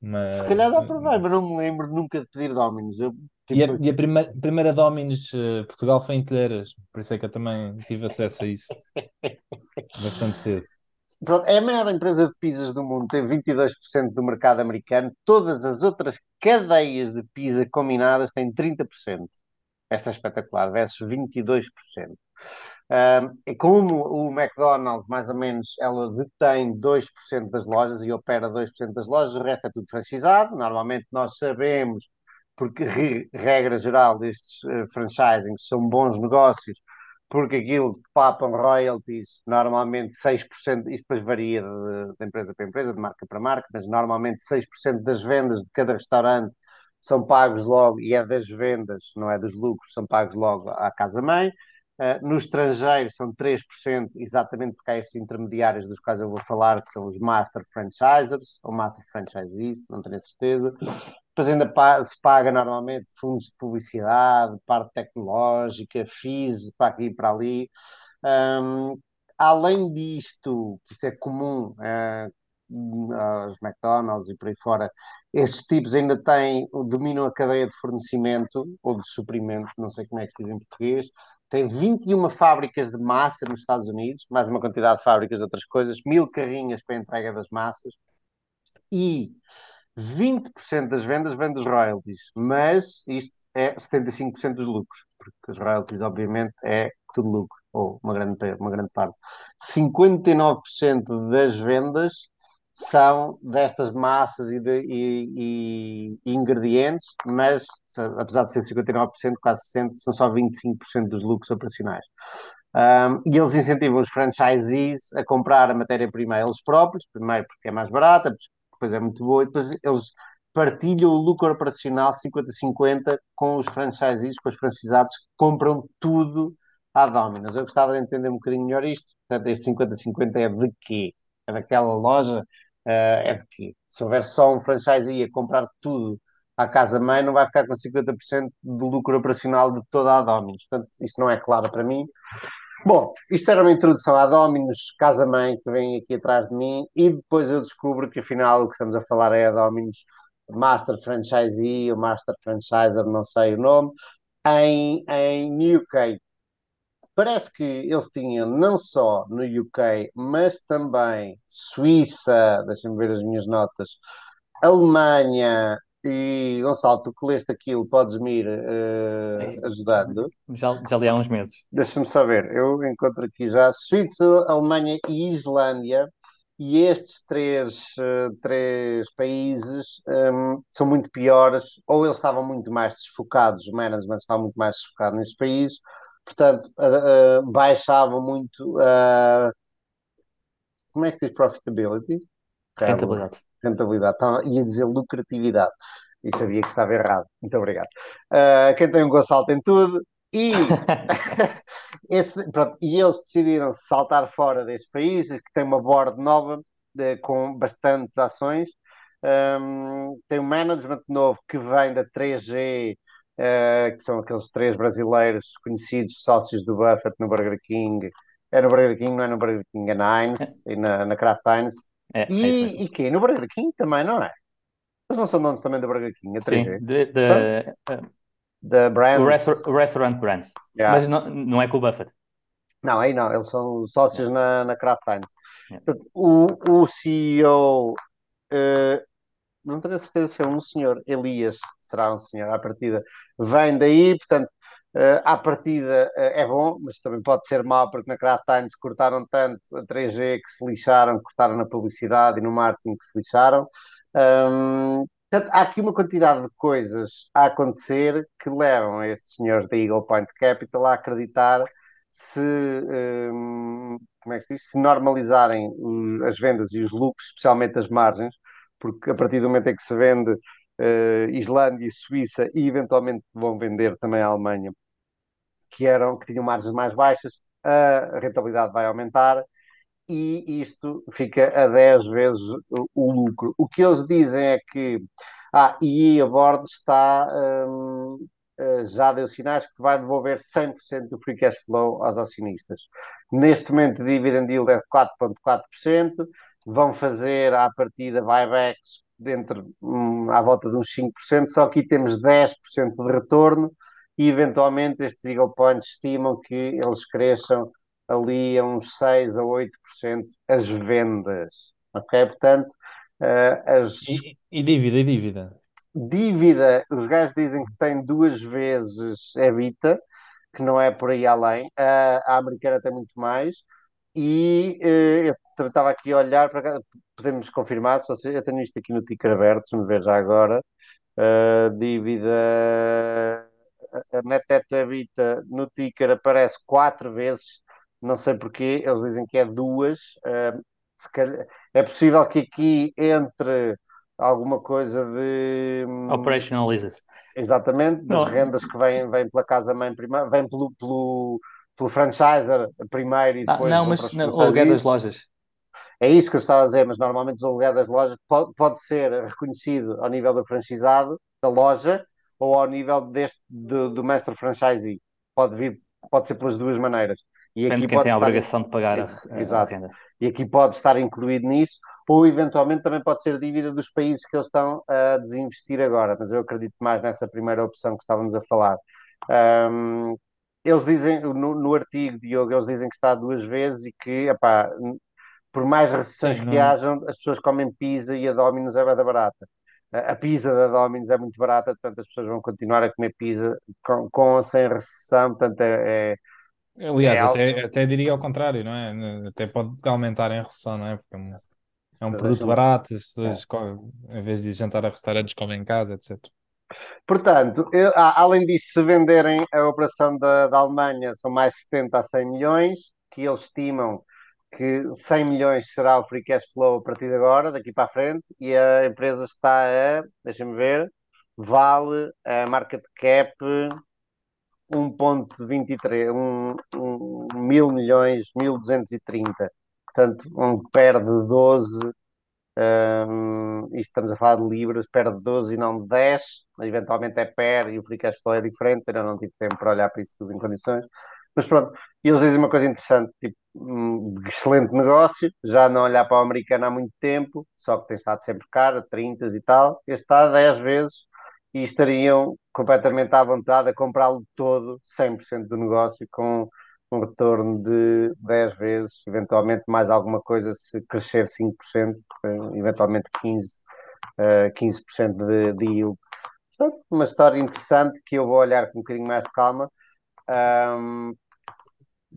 Mas, Se calhar já provei, mas não me lembro nunca de pedir Domino's. Eu, E a, tipo, e a primeira, primeira Domino's eh, Portugal foi em Telheiras, por isso é que eu também tive acesso a isso bastante cedo. Pronto, é a maior empresa de pizzas do mundo, tem 22% do mercado americano. Todas as outras cadeias de pizza combinadas têm 30%. Esta é espetacular, versus 22%. É como o McDonald's, mais ou menos, ela detém 2% das lojas e opera 2% das lojas, o resto é tudo franchisado. Normalmente nós sabemos, porque re- regra geral destes uh, franchising são bons negócios, porque aquilo que papam royalties, normalmente 6%, isto depois varia de, de empresa para empresa, de marca para marca, mas normalmente 6% das vendas de cada restaurante são pagos logo, e é das vendas, não é dos lucros, são pagos logo à casa-mãe. Uh, no estrangeiro são 3%, exatamente porque há esses intermediários dos quais eu vou falar, que são os Master Franchisers, ou Master Franchisees, não tenho certeza. Depois ainda pa se paga normalmente fundos de publicidade, parte tecnológica, FIIs, para aqui e para ali. Um, além disto, que isto é comum, uh, aos McDonald's e por aí fora, estes tipos ainda têm, dominam a cadeia de fornecimento ou de suprimento, não sei como é que se diz em português. Tem 21 fábricas de massa nos Estados Unidos, mais uma quantidade de fábricas de outras coisas, mil carrinhas para a entrega das massas e 20% das vendas vem dos royalties, mas isto é 75% dos lucros, porque os royalties, obviamente, é tudo lucro, ou uma grande, uma grande parte. 59% das vendas são destas massas e, de, e, e, ingredientes, mas apesar de ser 59%, quase 60%, são só 25% dos lucros operacionais. Um, e eles incentivam os franchisees a comprar a matéria-prima eles próprios, primeiro porque é mais barata, depois é muito boa, e depois eles partilham o lucro operacional 50-50 com os franchisees, com os franchisados que compram tudo à Domino's. Eu gostava de entender um bocadinho melhor isto. Portanto, esse 50-50 é de quê? É daquela loja? Uh, é de quê? Se houver só um franchisee a comprar tudo à casa-mãe, não vai ficar com 50% do lucro operacional de toda a Domino's. Portanto, isto não é claro para mim. Bom, isto era uma introdução à Dominus Casa-Mãe que vem aqui atrás de mim e depois eu descubro que afinal o que estamos a falar é a Dominus Master Franchisee ou Master Franchiser, não sei o nome, em, em UK. Parece que eles tinham não só no UK, mas também Suíça, deixem-me ver as minhas notas, Alemanha, e Gonçalo, tu que leste aquilo, podes-me ir uh, ajudando. Já, já li há uns meses. Deixa-me saber, eu encontro aqui já Suíça, Alemanha e Islândia, e estes três, uh, três países um, ehm, são muito piores, ou eles estavam muito mais desfocados, o management estava muito mais desfocado nestes países, portanto, uh, baixavam muito. como é que se diz profitability? Rentabilidade rentabilidade, estava, ia dizer lucratividade e sabia que estava errado. Muito obrigado. Uh, quem tem um Gonçalo tem tudo. E, esse, pronto, e eles decidiram saltar fora deste país, que tem uma board nova de, com bastantes ações. Um, tem um management novo que vem da 3G, uh, ah, que são aqueles três brasileiros conhecidos, sócios do Buffett no Burger King. É no Burger King, não é no Burger King, é na Heinz e na, na Kraft Heinz. É, é e, e quê? No Burger King também, não é? Eles não são donos também do Burger King, a 3G? Sim, de, de, da Brands. O, restaur, o Restaurant Brands. Yeah. Mas não, não é com o Buffett. Não, aí não, eles são sócios yeah. na, na Kraft Times. Yeah. O, o CEO, uh, eh, não tenho certeza se é um senhor, Elias, será um senhor à partida, vem daí, portanto, Uh, à partida uh, é bom, mas também pode ser mau, porque na Kraft Times cortaram tanto a 3G que se lixaram, cortaram na publicidade e no marketing que se lixaram. Um, portanto, há aqui uma quantidade de coisas a acontecer que levam estes senhores da Eagle Point Capital a acreditar se, um, como é que se diz, se normalizarem as vendas e os lucros, especialmente as margens, porque a partir do momento em que se vende uh, Islândia e Suíça e eventualmente vão vender também a Alemanha que, eram, que tinham margens mais baixas, a rentabilidade vai aumentar e isto fica a 10 vezes o, lucro. O que eles dizem é que ah, e a Board está hum, eh, já deu sinais que vai devolver 100% do free cash flow aos acionistas. Neste momento, o dividend yield é de 4,4%, vão fazer à partida buybacks dentro, hum, à volta de uns 5%, só que aqui temos 10% de retorno, e eventualmente estes Eagle Points estimam que eles cresçam ali a uns 6 a 8% as vendas. Ok? Portanto, uh, as. E, e, dívida, e dívida? Dívida, os gajos dizem que tem duas vezes EBITDA, que não é por aí além. Uh, a americana tem muito mais. E uh, eu estava aqui a olhar, para podemos confirmar, se você, eu tenho isto aqui no ticker aberto, se me ver já agora. Uh, dívida a net debt EBITDA no ticker aparece quatro vezes, não sei porquê, eles dizem que é duas. Uh, calhar, é possível que aqui entre alguma coisa de hum, operational leases. Exatamente, das não. rendas que vêm, vêm pela casa-mãe primeiro, vêm pelo, pelo, pelo franchiser primeiro e ah, depois. Ah, não, mas o aluguer das lojas. É isso que eu estava a dizer, mas normalmente o aluguer das lojas pode, pode ser reconhecido ao nível do franchisado da loja ou ao nível deste do, do master franchisee. Pode vir, pode ser pelas duas maneiras. E Depende aqui quem tem a obrigação de pagar a, a, renda. E aqui pode estar incluído nisso, ou eventualmente também pode ser dívida dos países que eles estão a desinvestir agora, mas eu acredito mais nessa primeira opção que estávamos a falar. Um, eles dizem, no, no, artigo, Diogo, eles dizem que está duas vezes e que, epá, por mais recessões que hajam, as pessoas comem pizza e a Domino's é bem barata. A, pizza da Domino's é muito barata, portanto as pessoas vão continuar a comer pizza com, com ou sem recessão, portanto é, é Aliás, é até, até diria ao contrário, não é? Até pode aumentar em recessão, não é? Porque é um é produto barato, as pessoas, é. em vez de jantar a restaurantes, comem em casa, etc. Portanto, eu, além disso, se venderem a operação da, da Alemanha, são mais 70 a 100 milhões, que eles estimam que 100 milhões será o free cash flow a partir de agora, daqui para a frente, e a empresa está a, deixa-me ver, vale a market cap 1.23, um, um, mil milhões, 1230. Portanto, um perde 12, um, isto estamos a falar de libras, perde 12 e não 10, eventualmente é PER e o free cash flow é diferente, eu não tive tempo para olhar para isso tudo em condições. Mas pronto, e eles dizem uma coisa interessante, tipo, um excelente negócio, já não olhar para o americano há muito tempo, só que tem estado sempre caro, 30 e tal, este está a 10 vezes e estariam completamente à vontade a comprá-lo todo, 100% do negócio, com um retorno de 10 vezes, eventualmente mais alguma coisa se crescer 5%, eventualmente 15%, uh, 15% de, de yield. Portanto, uma história interessante que eu vou olhar com um bocadinho mais de calma. Um,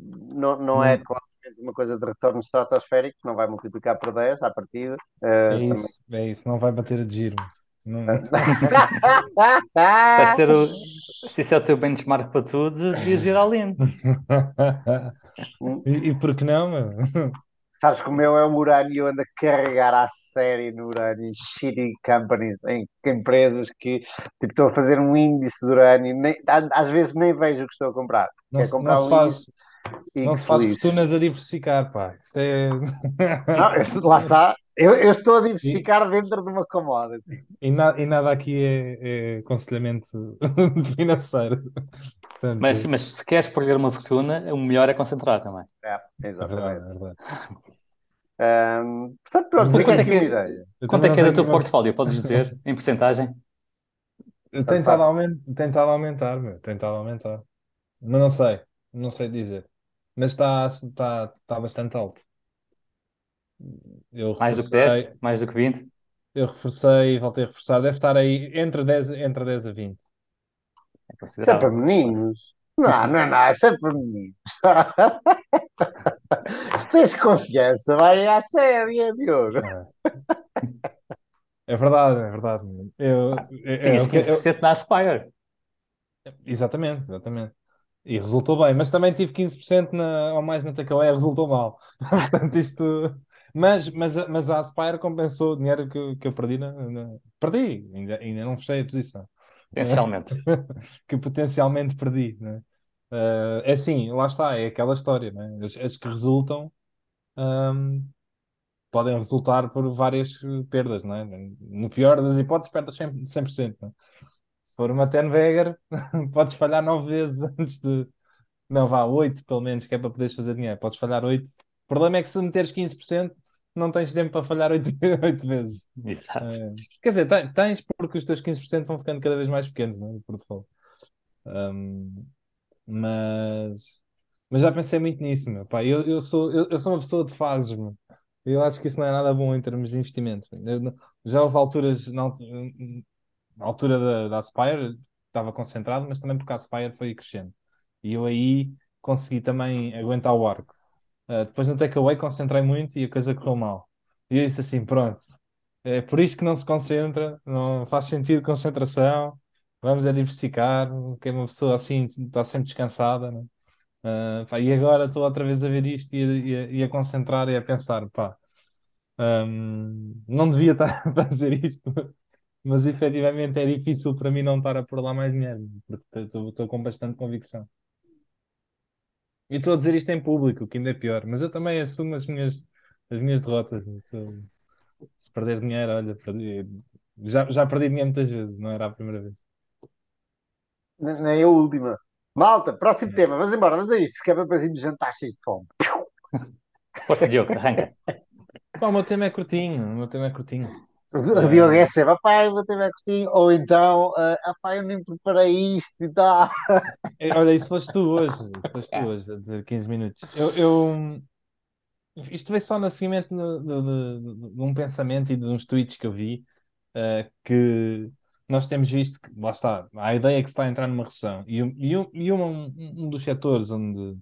não, não é hum. claramente uma coisa de retorno estratosférico, não vai multiplicar por 10 à partida. Uh, é isso, também. é isso, não vai bater a giro. Não... Vai ser o... Se isso é o teu benchmark para tudo, devias ir além. e, e por que não, meu? Sabes que o meu é um urânio e eu ando a carregar à série no urânio em shitty companies, em empresas que tipo, estou a fazer um índice de urânio, nem, às vezes nem vejo o que estou a comprar. Não, Quer comprar não um se faz, não se faz fortunas a diversificar, pá. Isto é... não, lá está. Eu, eu, estou a diversificar e, dentro de uma commodity. E, na, e nada aqui é, é aconselhamento financeiro. Portanto, mas, mas se queres perder uma fortuna, o melhor é concentrar também. É, exatamente. É verdade, é verdade. Um, portanto, pronto, fica aqui uma ideia. Quanto é que é do teu portfólio? Podes dizer, em porcentagem? Tentado, aument... tentado aumentar, meu. Tentado aumentar. Mas não sei. Não sei dizer. Mas está, está, está bastante alto. Eu Mais do que 10? Mais do que 20? Eu reforcei, voltei a reforçar. Deve estar aí entre 10, entre 10 a 20. É Isso é para meninos. Não, não, não, isso é para meninos. Se tens confiança, vai à séria, Diogo. É. é verdade, é verdade. Eu, eu, Tinhas 15% eu, na Aspire. Exatamente, exatamente. E resultou bem, mas também tive 15% na, ou mais na Takeaway, resultou mal. Portanto, isto. Mas, mas, mas a Aspire compensou o dinheiro que, que eu perdi. Na, na... Perdi, ainda, ainda não fechei a posição. Potencialmente. que potencialmente perdi. Né? Uh, é assim, lá está, é aquela história. Né? As, as que resultam um, podem resultar por várias perdas. Né? No pior das hipóteses, perdas 100%. 100% né? Se for uma Tenveger, podes falhar 9 vezes antes de. Não, vá, 8 pelo menos, que é para poderes fazer dinheiro. Podes falhar 8. O problema é que se meteres 15%, não tens tempo para falhar 8, 8 vezes. Exato. É, quer dizer, tens porque os teus 15% vão ficando cada vez mais pequenos não é? por Um, mas, mas já pensei muito nisso, meu. Pá, eu, eu, sou, eu, eu sou uma pessoa de fases, meu. Eu acho que isso não é nada bom em termos de investimento. Eu, já houve alturas, na, na altura da, da Aspire, estava concentrado, mas também porque a Aspire foi crescendo. E eu aí consegui também aguentar o arco. Uh, depois no takeaway concentrei muito e a coisa correu mal. E eu disse assim: pronto, é por isto que não se concentra, não faz sentido concentração, vamos a diversificar, que é uma pessoa assim está sempre descansada. Né? Uh, pá, e agora estou outra vez a ver isto e a, e a, e a concentrar e a pensar: pá, um, não devia estar a fazer isto, mas efetivamente é difícil para mim não estar a pôr lá mais dinheiro, porque estou com bastante convicção. E estou a dizer isto em público, que ainda é pior, mas eu também assumo as minhas, as minhas derrotas. Se perder dinheiro, olha, perdi. Já, já perdi dinheiro muitas vezes, não era a primeira vez. Nem a última. Malta, próximo tema, vamos embora, vamos a isso, que é para depois irmos jantar cheios de fome. Força, Diogo, arranca. Pá, o meu tema é curtinho, o meu tema é curtinho. O Diogo é sempre, pai, vou ter curtinho. Ou então, ah, pá, eu nem preparei isto e tal. É, Olha, isso foste tu hoje, isso foste tu hoje, a dizer 15 minutos. Eu, eu- isto veio só no seguimento de, de- de- de um pensamento e de uns tweets que eu vi, eh, que nós temos visto que, lá está, a ideia é que se está a entrar numa recessão. E, um- e, e um, um dos setores onde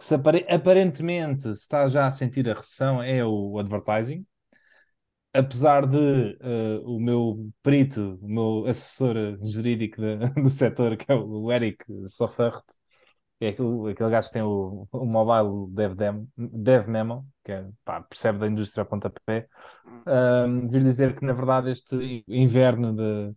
se apare- aparentemente se está já a sentir a recessão é o advertising. Apesar de eh, o meu perito, o meu assessor jurídico do setor, que é o Eric Sofert, é aquele, aquele gajo que tem o, o Mobile Dev, Dem, Dev Memo, que é, pá, percebe da indústria a pontapé, um, vir dizer que, na verdade, este inverno de,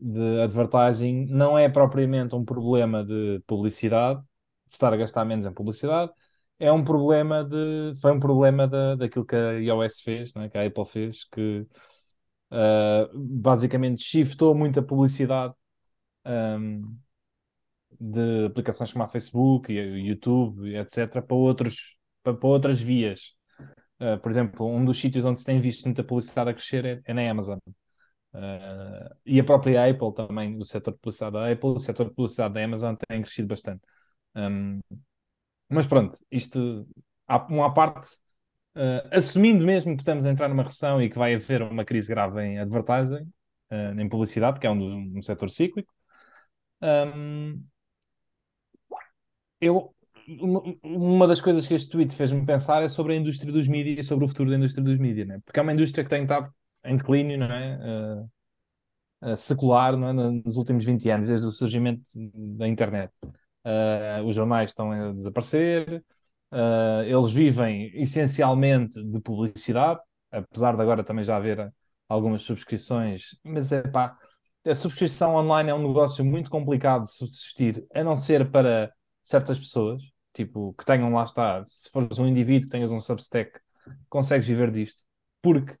de advertising não é propriamente um problema de publicidade, de estar a gastar menos em publicidade, é um problema de. Foi um problema da, daquilo que a iOS fez, né, que a Apple fez, que uh, basicamente shiftou muita publicidade. um, de aplicações como a Facebook YouTube, etc., para, outros, para, para outras vias. Uh, por exemplo, um dos sítios onde se tem visto muita publicidade a crescer é, é na Amazon. Uh, e a própria Apple também, o setor de publicidade da Apple, o setor de publicidade da Amazon tem crescido bastante. Um, mas pronto, isto uma parte, uh, assumindo mesmo que estamos a entrar numa recessão e que vai haver uma crise grave em advertising, uh, em publicidade, que é um, um setor cíclico, um, eu, uma, uma das coisas que este tweet fez-me pensar é sobre a indústria dos mídias e sobre o futuro da indústria dos mídias, né? porque é uma indústria que tem estado em declínio, não é? Uh, secular não é? nos últimos 20 anos, desde o surgimento da internet. Uh, os jornais estão a desaparecer, eles vivem essencialmente de publicidade, apesar de agora também já haver algumas subscrições, mas é pá, a subscrição online é um negócio muito complicado de subsistir, a não ser para certas pessoas, tipo, que tenham lá está, se fores um indivíduo que tenhas um Substack, consegues viver disto. Porque,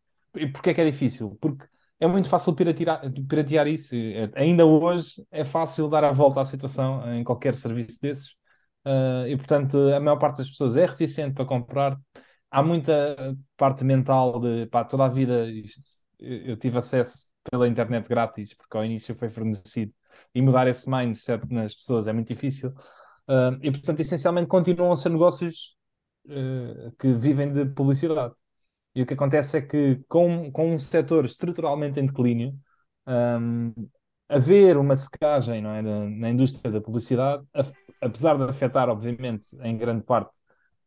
porquê é que é difícil? Porque é muito fácil piratear, piratear isso. Ainda hoje é fácil dar a volta à situação em qualquer serviço desses. Uh, e, portanto, a maior parte das pessoas é reticente para comprar. Há muita parte mental de, pá, toda a vida isto, eu tive acesso pela internet grátis, porque ao início foi fornecido. E mudar esse mindset nas pessoas é muito difícil. Uh, e, portanto, essencialmente continuam a ser negócios uh, que vivem de publicidade. E o que acontece é que, com, com um setor estruturalmente em declínio, um, haver uma secagem não é, na, na indústria da publicidade, a, apesar de afetar, obviamente, em grande parte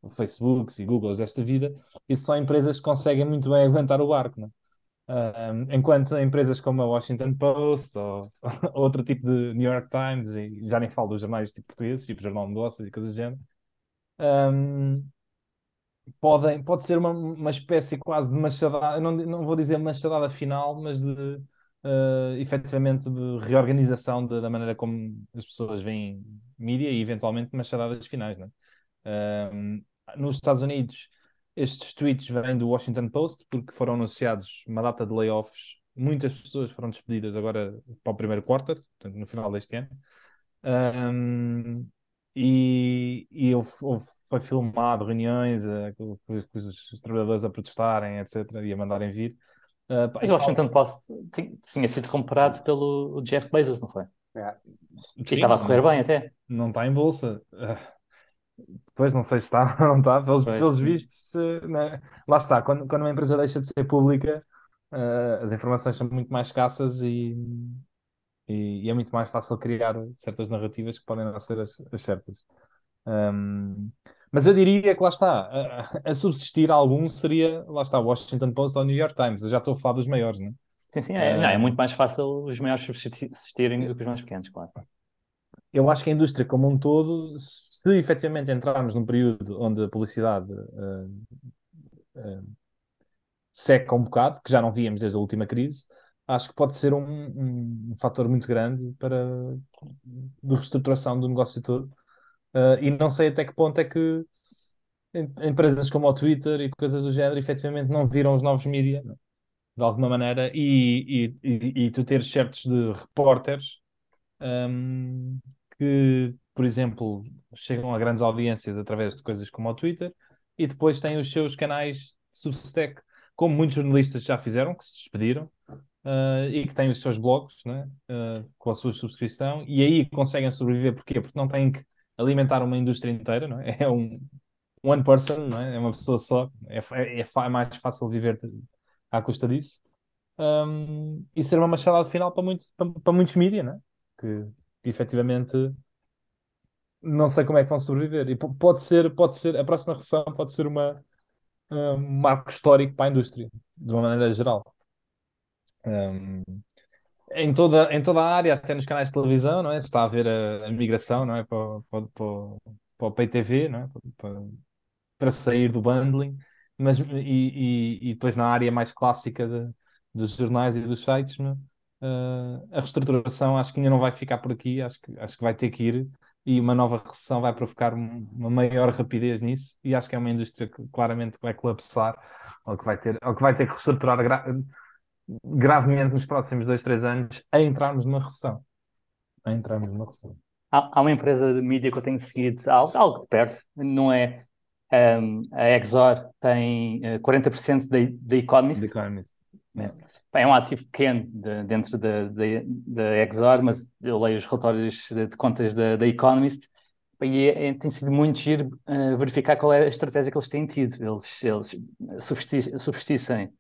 o Facebook e Google desta vida, isso são empresas que conseguem muito bem aguentar o barco. Não é? Um, enquanto empresas como a Washington Post ou, ou, outro tipo de New York Times, e já nem falo dos jornais tipo portugueses, tipo Jornal de Negócios e coisas do género, um, podem, pode ser uma, uma espécie quase de machadada, não, não vou dizer machadada final, mas de uh, efetivamente de reorganização de, da maneira como as pessoas veem mídia e eventualmente machadadas finais. Né? Um, nos Estados Unidos estes tweets vêm do Washington Post porque foram anunciados uma data de layoffs. Muitas pessoas foram despedidas agora para o primeiro quarter, portanto, no final deste ano. Um, e, e houve, houve, foi filmado reuniões uh, com, com, os, os trabalhadores a protestarem, etc., e a mandarem vir. Uh, Mas o Washington Post tinha sido comprado pelo Jeff Bezos, não foi? É. E estava a correr bem até. Não está em bolsa. Uh, Pois não sei se está ou não está, pelos, pelos vistos, né? lá está, quando, quando uma empresa deixa de ser pública, uh, as informações são muito mais escassas e, e, e, é muito mais fácil criar certas narrativas que podem não ser as, as certas. Um, mas eu diria que lá está, a, a, subsistir algum seria, lá está, o Washington Post ou o New York Times, eu já estou a falar dos maiores, não é? Sim, sim, é, uh, não, é muito mais fácil os maiores subsistirem do que os mais pequenos, claro eu acho que a indústria como um todo, se efetivamente entrarmos num período onde a publicidade uh, uh, seca um bocado, que já não víamos desde a última crise, acho que pode ser um, um, um fator muito grande para de reestruturação do negócio todo. Uh, e não sei até que ponto é que empresas como o Twitter e coisas do género efetivamente não viram os novos mídias de alguma maneira e, e, e, e tu teres certos de repórteres um, que, por exemplo, chegam a grandes audiências através de coisas como o Twitter e depois têm os seus canais de Substack. como muitos jornalistas já fizeram, que se despediram, uh, e que têm os seus blogs, né? Uh, com a sua subscrição, e aí conseguem sobreviver. Porquê? Porque não têm que alimentar uma indústria inteira, não é? É um one person, não é? É uma pessoa só. É, é, é mais fácil viver à custa disso. Um, e ser uma machadada final para, muito, para, para muitos mídias, né? Que, que efetivamente não sei como é que vão sobreviver. E pode ser, pode ser, a próxima recessão pode ser uma, um marco histórico para a indústria, de uma maneira geral. Um, em toda, em toda a área, até nos canais de televisão, não é? Se está a ver a, a migração, não é? Para, para, para, o PayTV, não é? Para, para sair do bundling, mas e, e, e depois na área mais clássica de, dos jornais e dos sites, não é? Uh, a reestruturação acho que ainda não vai ficar por aqui, acho que, acho que vai ter que ir e uma nova recessão vai provocar uma maior rapidez nisso e acho que é uma indústria que claramente vai colapsar ou que vai ter, ou que vai ter que reestruturar gravemente nos próximos dois, três anos a entrarmos numa recessão. A entrarmos numa recessão. Há, há uma empresa de mídia que eu tenho seguido algo, algo de perto, não é? Um, a Exor tem uh, 40% da, da Economist. The Economist. É. é um ativo pequeno de, dentro da, da, da Exor, mas eu leio os relatórios de, de contas da, da Economist e é, é, tem sido muito giro uh, verificar qual é a estratégia que eles têm tido. Eles, eles substituem,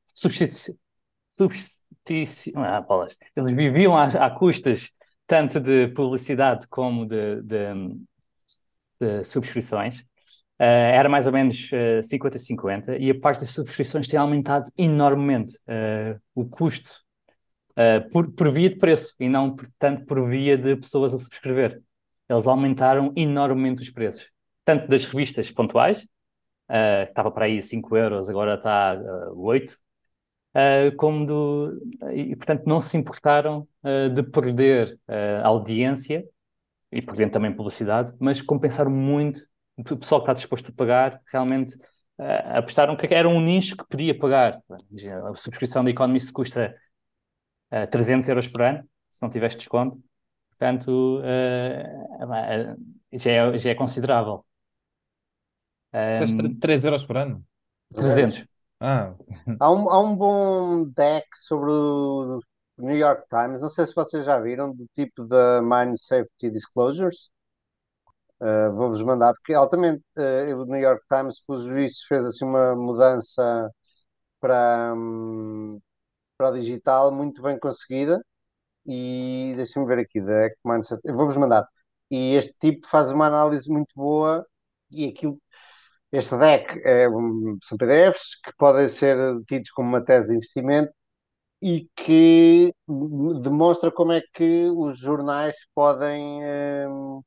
substituição, ah, bolas. Eles viviam à custas tanto de publicidade como de, de, de subscrições. Uh, era mais ou menos uh, 50-50 e a parte das subscrições tem aumentado enormemente uh, o custo uh, por, por, via de preço e não por, tanto por via de pessoas a subscrever. Eles aumentaram enormemente os preços, tanto das revistas pontuais, uh, que estava para aí 5 euros, agora está a 8, Uh, como do. E, portanto, não se importaram uh, de perder uh, audiência e perdendo também publicidade, mas compensaram muito. O pessoal que está disposto a pagar realmente apostaram que era um nicho que podia pagar. A subscrição da Economist custa 300 euros por ano, se não tivesse desconto. Portanto, já, é, já é considerável. Um, 3 euros por ano? 300. Ah. Há um, há um bom deck sobre o New York Times, não sei se vocês já viram, do tipo da Mine Safety Disclosures. Uh, Vou-vos mandar, porque altamente uh, o New York Times, pelos vistos, fez assim uma mudança para, um, para o digital muito bem conseguida. E deixem-me ver aqui, da Mine Safety. Vou-vos mandar. E este tipo faz uma análise muito boa e aquilo este deck é um, são PDFs que podem ser tidos como uma tese de investimento e que demonstra como é que os jornais podem, hum,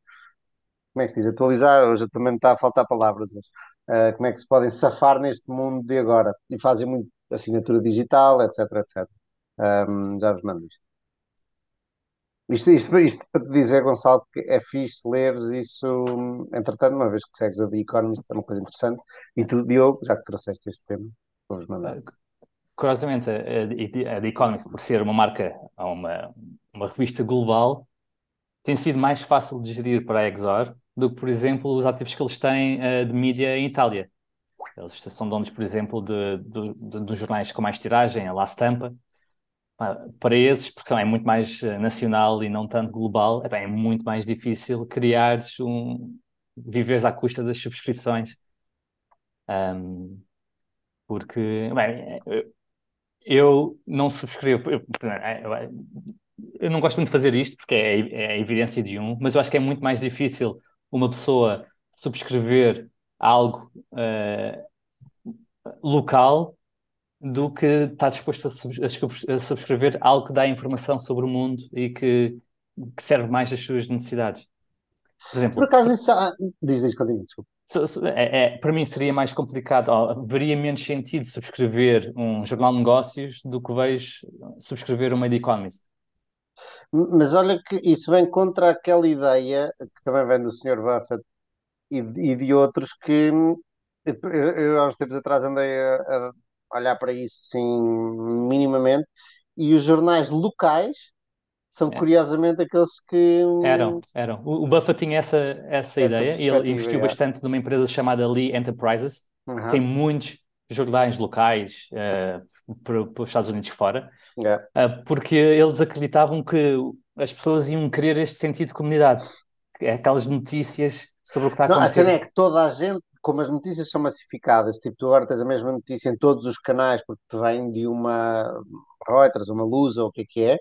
como é que se diz, atualizar, hoje também está a faltar palavras, uh, como é que se podem safar neste mundo de agora e fazem muito assinatura digital, etc, etc. Um, já vos mando isto. Isto, isto, isto para te dizer, Gonçalo, que é fixe leres isso, entretanto, uma vez que segues a The Economist, é uma coisa interessante. E tu, Diogo, já que trouxeste este tema, vamos mandar. Curiosamente, a, The Economist, por ser uma marca, uma, uma revista global, tem sido mais fácil de gerir para a Exor do que, por exemplo, os ativos que eles têm uh, de mídia em Itália. Eles são donos, por exemplo, de, de, de, de jornais com mais tiragem, a La Stampa, para esses, porque é muito mais eh, nacional e não tanto global, é, muito mais difícil criar um. viveres à custa das subscrições. Um, porque, bem, eu não subscrevo. Eu, eu, não gosto muito de fazer isto porque é, é a evidência de um, mas eu acho que é muito mais difícil uma pessoa subscrever algo uh, local do que está disposto a, subscrever algo que dá informação sobre o mundo e que, que serve mais às suas necessidades. Por exemplo, por acaso isso há... diz, diz, continua, desculpa. É, é, para mim seria mais complicado, ou, veria menos sentido subscrever um jornal de negócios do que vejo subscrever uma The Economist. Mas olha que isso vem contra aquela ideia que também vem do Sr. Buffett e, e de outros que eu, eu, há uns tempos atrás andei a, a olhar para isso assim minimamente. E os jornais locais são é. curiosamente aqueles que. Eram, eram. O, Buffett tinha essa, essa, essa ideia e ele investiu é. bastante numa empresa chamada Lee Enterprises, uhum. tem muitos jornais locais uh, para os Estados Unidos fora, Yeah. uh, porque eles acreditavam que as pessoas iam querer este sentido de comunidade, é aquelas notícias sobre o que está a Não, a acontecer. cena é que toda a gente, como as notícias são massificadas, tipo, tu agora tens a mesma notícia em todos os canais porque te vem de uma Reuters, uma Luz ou o que é que é,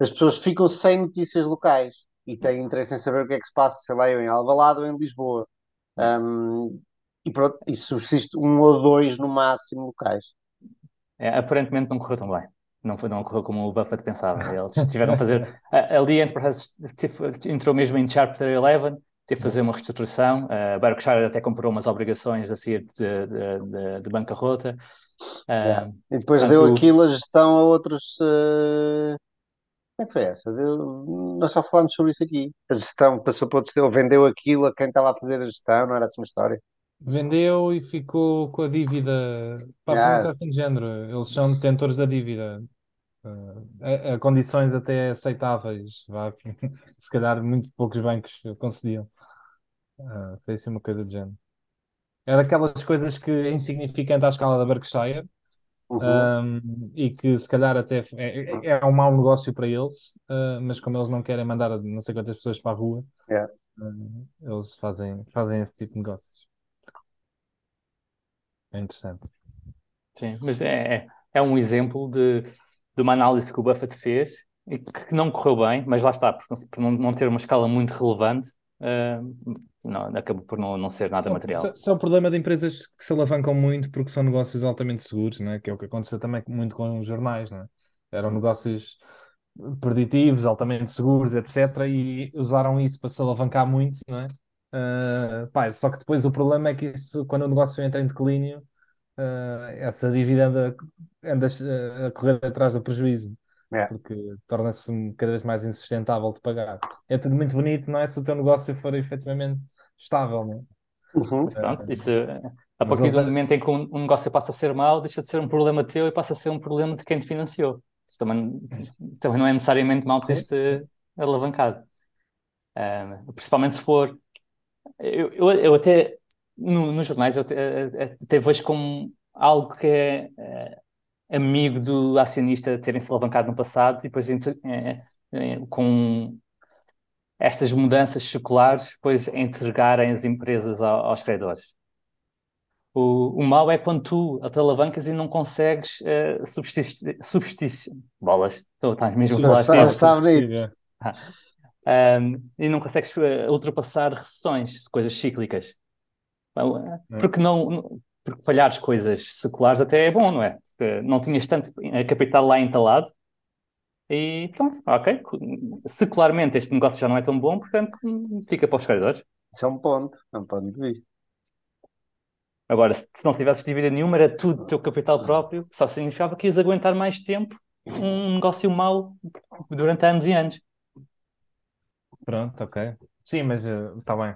as pessoas ficam sem notícias locais e têm interesse em saber o que é que se passa, sei lá, em Alvalade ou em Lisboa. Um, e pronto, e subsiste um ou dois no máximo locais. É, aparentemente não correu tão bem. Não, foi, não correu como o Buffett pensava. Eles tiveram a fazer. a- Ali a teve- entrou mesmo em Chapter 11, teve fazer uma reestruturação. A Berkshire até comprou umas obrigações a sair de, de, de, de bancarrota. Ah, Yeah. E depois portanto, deu aquilo a gestão a outros. eh, Como é que foi essa? Deu... Nós só falámos sobre isso aqui. A gestão passou para outro ou vendeu aquilo a quem estava a fazer a gestão, não era assim uma história? Vendeu e ficou com a dívida. Pá, foi uma Ah, coisa assim de género. Eles são detentores da dívida. eh, a, a condições até aceitáveis. Vá. Se calhar muito poucos bancos concediam. Ah, foi assim uma coisa de género. É daquelas coisas que é insignificante à escala da Berkshire uhum. um, e que se calhar até é, é um mau negócio para eles, uh, mas como eles não querem mandar não sei quantas pessoas para a rua, Yeah. uh, eles fazem, fazem esse tipo de negócios. É interessante. sim, mas é, é, é um exemplo de, de uma análise que o Buffett fez e que não correu bem, mas lá está, por, não- por não, não ter uma escala muito relevante, ah, não, acabou por não, não ser nada o- material. Isso é o problema de empresas que se alavancam muito porque são negócios altamente seguros, né? Que é o que aconteceu também muito com os jornais, né? Eram negócios preditivos, altamente seguros, etc. E usaram isso para se alavancar muito, não é? Ah, pá, só que depois o problema é que isso, quando o negócio entra em declínio, ah, essa dívida anda, anda a correr atrás do prejuízo, É. porque torna-se cada vez mais insustentável de pagar. É tudo muito bonito, não é? Se o teu negócio for efetivamente estável, não é? Uhum. Pronto, isso, a Mas partir do momento em que um, um negócio passa a ser mau, deixa de ser um problema teu e passa a ser um problema de quem te financiou. Isso também, também não é necessariamente mau ter-te alavancado. Ah, principalmente se for. Eu, eu, eu até, no- nos jornais, eu até, até vejo como algo que é eh, amigo do acionista terem se alavancado no passado e depois entre- eh, eh, com estas mudanças seculares, depois entregarem as empresas ao- aos credores. O, o mal é quando tu te alavancas e não consegues uh, subsistir, subsistir. Bolas, estou estás mesmo a falar Está- espanhol. está bonito. Um, e não consegues ultrapassar recessões, coisas cíclicas. É. Porque não, porque falhares coisas seculares até é bom, não é? Porque não tinhas tanto uh, capital lá entalado e pronto, ok. Secularmente este negócio já não é tão bom, portanto fica para os credores. Isso é um ponto, é um ponto de vista. Agora, se, não tivesses dívida nenhuma, era tudo teu capital próprio, só significava que ias aguentar mais tempo um negócio mau durante anos e anos. Pronto, ok. Sim, mas está bem.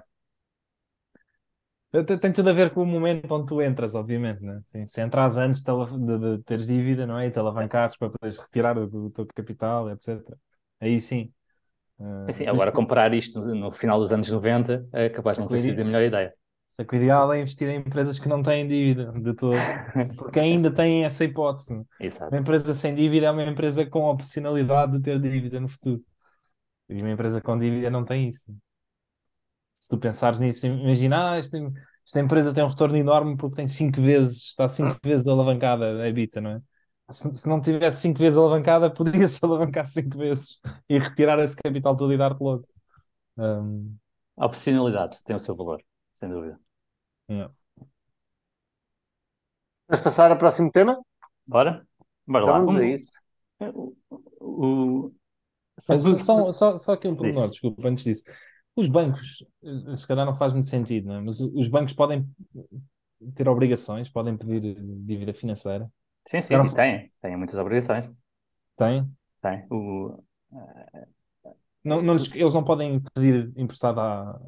Tem, tudo a ver com o momento onde tu entras, obviamente, né? Sim, se entras antes de, teres dívida, não é? E te alavancares para poderes retirar o, teu capital, etc. Aí sim. Ah, Assim, por agora, isso- comparar isto no, no final dos anos 90 é capaz de não ter sido a melhor ideia. Só que o ideal é investir em empresas que não têm dívida de todo, porque ainda têm essa hipótese. Exato. Uma empresa sem dívida é uma empresa com a opcionalidade de ter dívida no futuro. E uma empresa com dívida não tem isso. Se tu pensares nisso, imagina, ah, esta, esta empresa tem um retorno enorme porque tem cinco vezes, está cinco vezes alavancada a EBITDA, não é? Se, se não tivesse cinco vezes alavancada, podia-se alavancar cinco vezes e retirar esse capital todo e dar-te logo. Um, A opcionalidade tem o seu valor, sem dúvida. yeah. Vamos passar ao próximo tema? Bora? Bora Então lá. vamos a Um- isso. o- o- Mas só, só, só, só aqui um pormenor, desculpa, antes disso. Os bancos, eh, se calhar não faz muito sentido, não é? Mas os bancos podem ter obrigações, podem pedir eh, dívida financeira. Sim, sim, não- tem. Tem muitas obrigações. Têm? Tem. O, Não, não lhes- eles não podem pedir emprestado à-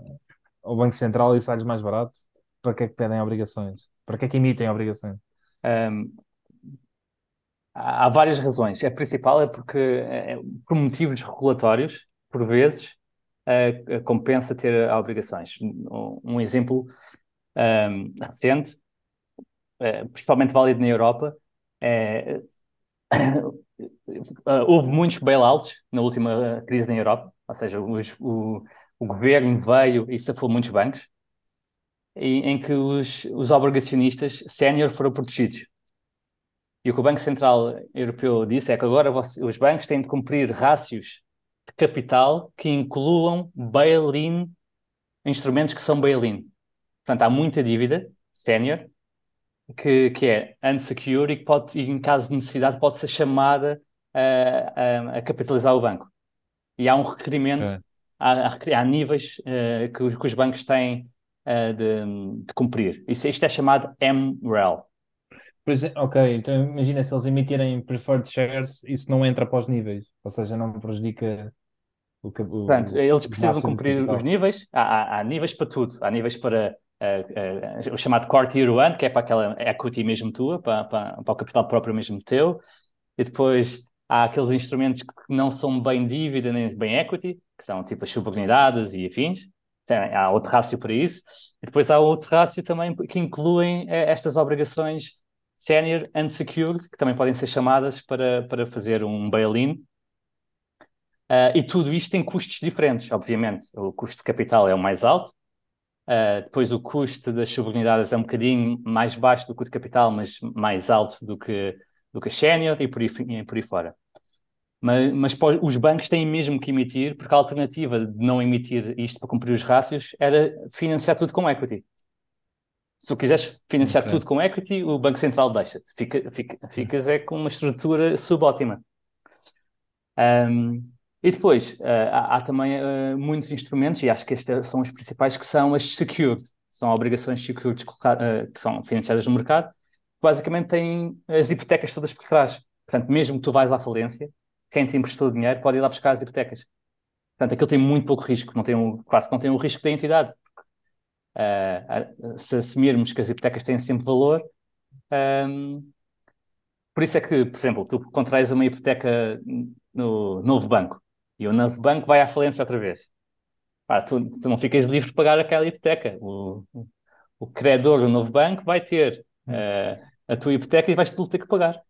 ao Banco Central e sai-lhes mais barato? Para que é que pedem obrigações? Para que é que emitem obrigações? Um, há há várias razões. A principal é porque, é, por motivos regulatórios, por vezes, eh, compensa ter obrigações. Um, um exemplo um, recente é, principalmente válido na Europa, é, houve muitos bailouts na última crise na Europa, ou seja, os, o, o governo veio e safou muitos bancos, em, em que os, os obrigacionistas sénior foram protegidos. E o que o Banco Central Europeu disse é que agora você, os bancos têm de cumprir rácios de capital que incluam bail-in, instrumentos que são bail-in. Portanto, há muita dívida sénior que, que é unsecured e que pode, em caso de necessidade, pode ser chamada a, a, a capitalizar o banco. E há um requerimento, é. há, há, há, níveis uh, que, os, que, os, bancos têm uh, de, de, cumprir. Isso, isto é chamado MREL. ok, então imagina se eles emitirem preferred shares, isso não entra para os níveis, ou seja, não prejudica o que. Portanto, eles precisam cumprir os níveis, há, há, há, níveis para tudo, há níveis para uh, uh, o chamado Core Tier 1, que é para aquela equity mesmo tua, para, para, para o capital próprio mesmo teu, e depois há aqueles instrumentos que não são bem dívida nem bem equity, que são tipo as subordinadas e afins. Há outro rácio para isso. E depois há outro rácio também que incluem eh, estas obrigações senior unsecured, que também podem ser chamadas para, para fazer um bail-in. Uh, e tudo isto tem custos diferentes, obviamente. O custo de capital é o mais alto, uh, depois o custo das subordinadas é um bocadinho mais baixo do que o de capital, mas mais alto do que do que a sénior e por aí, e por aí fora. Mas, mas os bancos têm mesmo que emitir, porque a alternativa de não emitir isto para cumprir os rácios era financiar tudo com equity. Se tu quiseres financiar okay. tudo com equity, o Banco Central deixa-te. Fica, fica, ficas é com uma estrutura subótima. Um, e depois, uh, há, há, também uh, muitos instrumentos, e acho que estes são os principais, que são as secured. São obrigações secured uh, que são financiadas no mercado, basicamente têm as hipotecas todas por trás. Portanto, mesmo que tu vais à falência, quem te emprestou dinheiro pode ir lá buscar as hipotecas. Portanto, aquilo tem muito pouco risco, não tem um, quase não tem o risco da entidade. Uh, se assumirmos que as hipotecas têm sempre valor, um, por isso é que, por exemplo, tu contrais uma hipoteca no novo banco e o novo banco vai à falência outra vez. Ah, tu, tu, não ficas livre de pagar aquela hipoteca. O, o credor do novo banco vai ter uh, a tua hipoteca e vais tudo ter que pagar.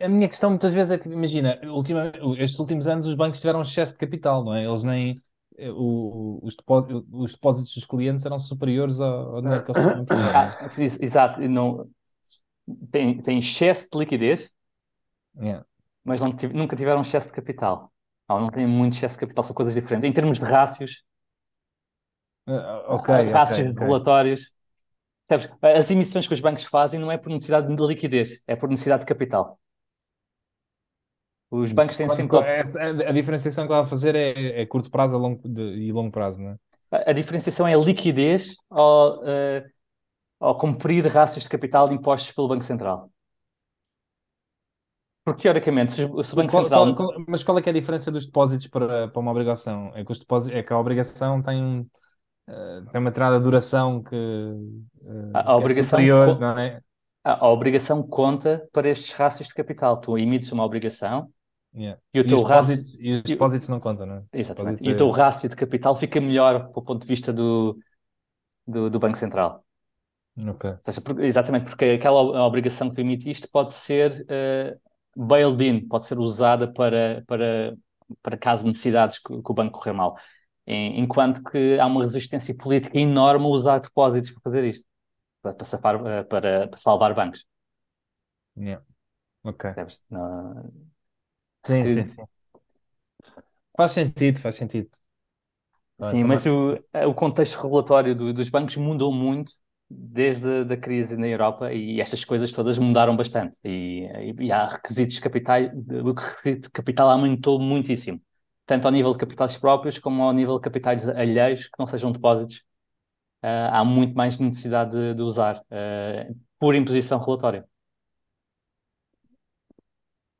A, minha questão muitas vezes é tipo, imagina, ultima, estes últimos anos os bancos tiveram excesso de capital, não é? Eles nem. Eh, o, os, depósitos, os depósitos dos clientes eram superiores ao, ao dinheiro que eles tinham ah, Exato, não, tem, tem excesso de liquidez, yeah. mas não, nunca tiveram excesso de capital. Não, não têm muito excesso de capital, são coisas diferentes. Em termos de rácios, uh, okay, rácios okay, regulatórios, Sabes, as emissões que os bancos fazem não é por necessidade de liquidez, é por necessidade de capital. Os bancos têm sempre. A diferenciação que ela vai fazer é, é, curto prazo longo de, e longo prazo, não é? A, a diferenciação é a liquidez ao, uh, ao cumprir rácios de capital impostos pelo Banco Central. Porque, teoricamente, se, o Banco qual, Central. Qual, qual, mas qual é é a diferença dos depósitos para, para uma obrigação? É que, os depósitos, é que a obrigação tem uh, tem uma determinada duração que, uh, a, a que é obrigação superior, não é? A, a, obrigação conta para estes rácios de capital. Tu emites uma obrigação yeah. e o teu e rácio... E os depósitos não contam, não é? Exatamente. E o teu rácio de capital fica melhor do ponto de vista do, do, do Banco Central. Okay. Seja, exatamente porque aquela obrigação que tu emitiste pode ser uh, bailed-in, pode ser usada para, para, para caso de necessidades que, que o banco correr mal enquanto que há uma resistência política enorme a usar depósitos para fazer isto, para, para, safar, eh, para, para salvar bancos. Yeah. Ok. Não... Sim, que... sim, sim. Faz sentido, faz sentido. Sim, mas o, o contexto regulatório do, dos bancos mudou muito desde a crise na Europa e estas coisas todas mudaram bastante e, e, e há requisitos de capital, o requisito de capital aumentou muitíssimo tanto ao nível de capitais próprios como ao nível de capitais alheios que não sejam depósitos. Uh, há muito mais necessidade de, de usar uh, por imposição relatória.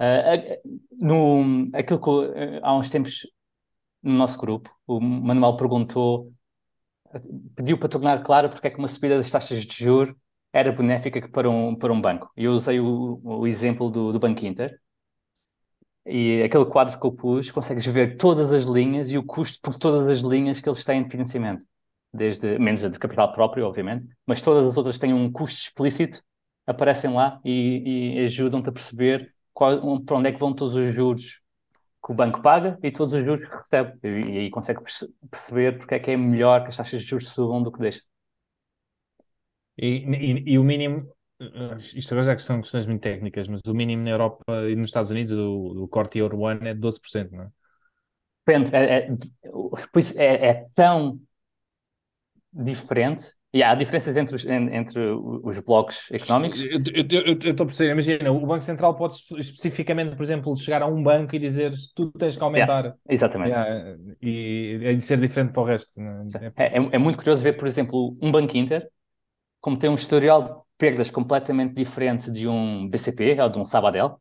Uh, no, aquilo que há uns tempos no nosso grupo, o Manuel perguntou, pediu para tornar claro porque é que uma subida das taxas de juros era benéfica para um, para um banco. Eu usei o, o exemplo do, do Banco Inter, e aquele quadro que eu pus, consegues ver todas as linhas e o custo por todas as linhas que eles têm de financiamento. Desde, menos a de capital próprio, obviamente, mas todas as outras têm um custo explícito aparecem lá e, e ajudam-te a perceber qual, para onde é que vão todos os juros que o banco paga e todos os juros que recebe. E, aí consegue perceber porque é que é melhor que as taxas de juros subam do que deixam. E, e, e o mínimo, eh, isto agora já que são questões muito técnicas, mas o mínimo na Europa e nos Estados Unidos, o, o corte Euro One é de 12%, não é? Depende, é, é, pois é, é tão diferente e há diferenças entre os, entre os blocos económicos. Eu estou a perceber, imagina, o Banco Central pode especificamente, por exemplo, chegar a um banco e dizer tu tens que aumentar. Yeah, exatamente. Yeah, e é de ser diferente para o resto. É? É, é, muito curioso ver, por exemplo, um Banco Inter, como tem um historial de perdas completamente diferente de um BCP ou de um Sabadell,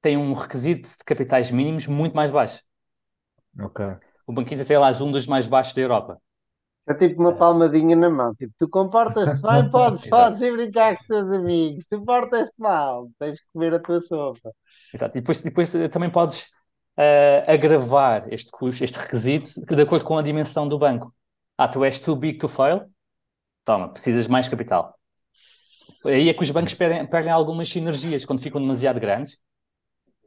tem um requisito de capitais mínimos muito mais baixo. Ok. O Banco Inter tem lá um dos mais baixos da Europa. É tipo uma palmadinha na mão. Tipo, tu comportas-te bem, podes fazer brincar com os teus amigos. Tu portas-te mal, tens que comer a tua sopa. Exato. E depois, depois eh, também podes uh, agravar este custo, este requisito, de acordo com a dimensão do banco. Ah, tu és too big to fail? Toma, precisas de mais capital. Aí é que os bancos perdem, perdem algumas sinergias quando ficam demasiado grandes.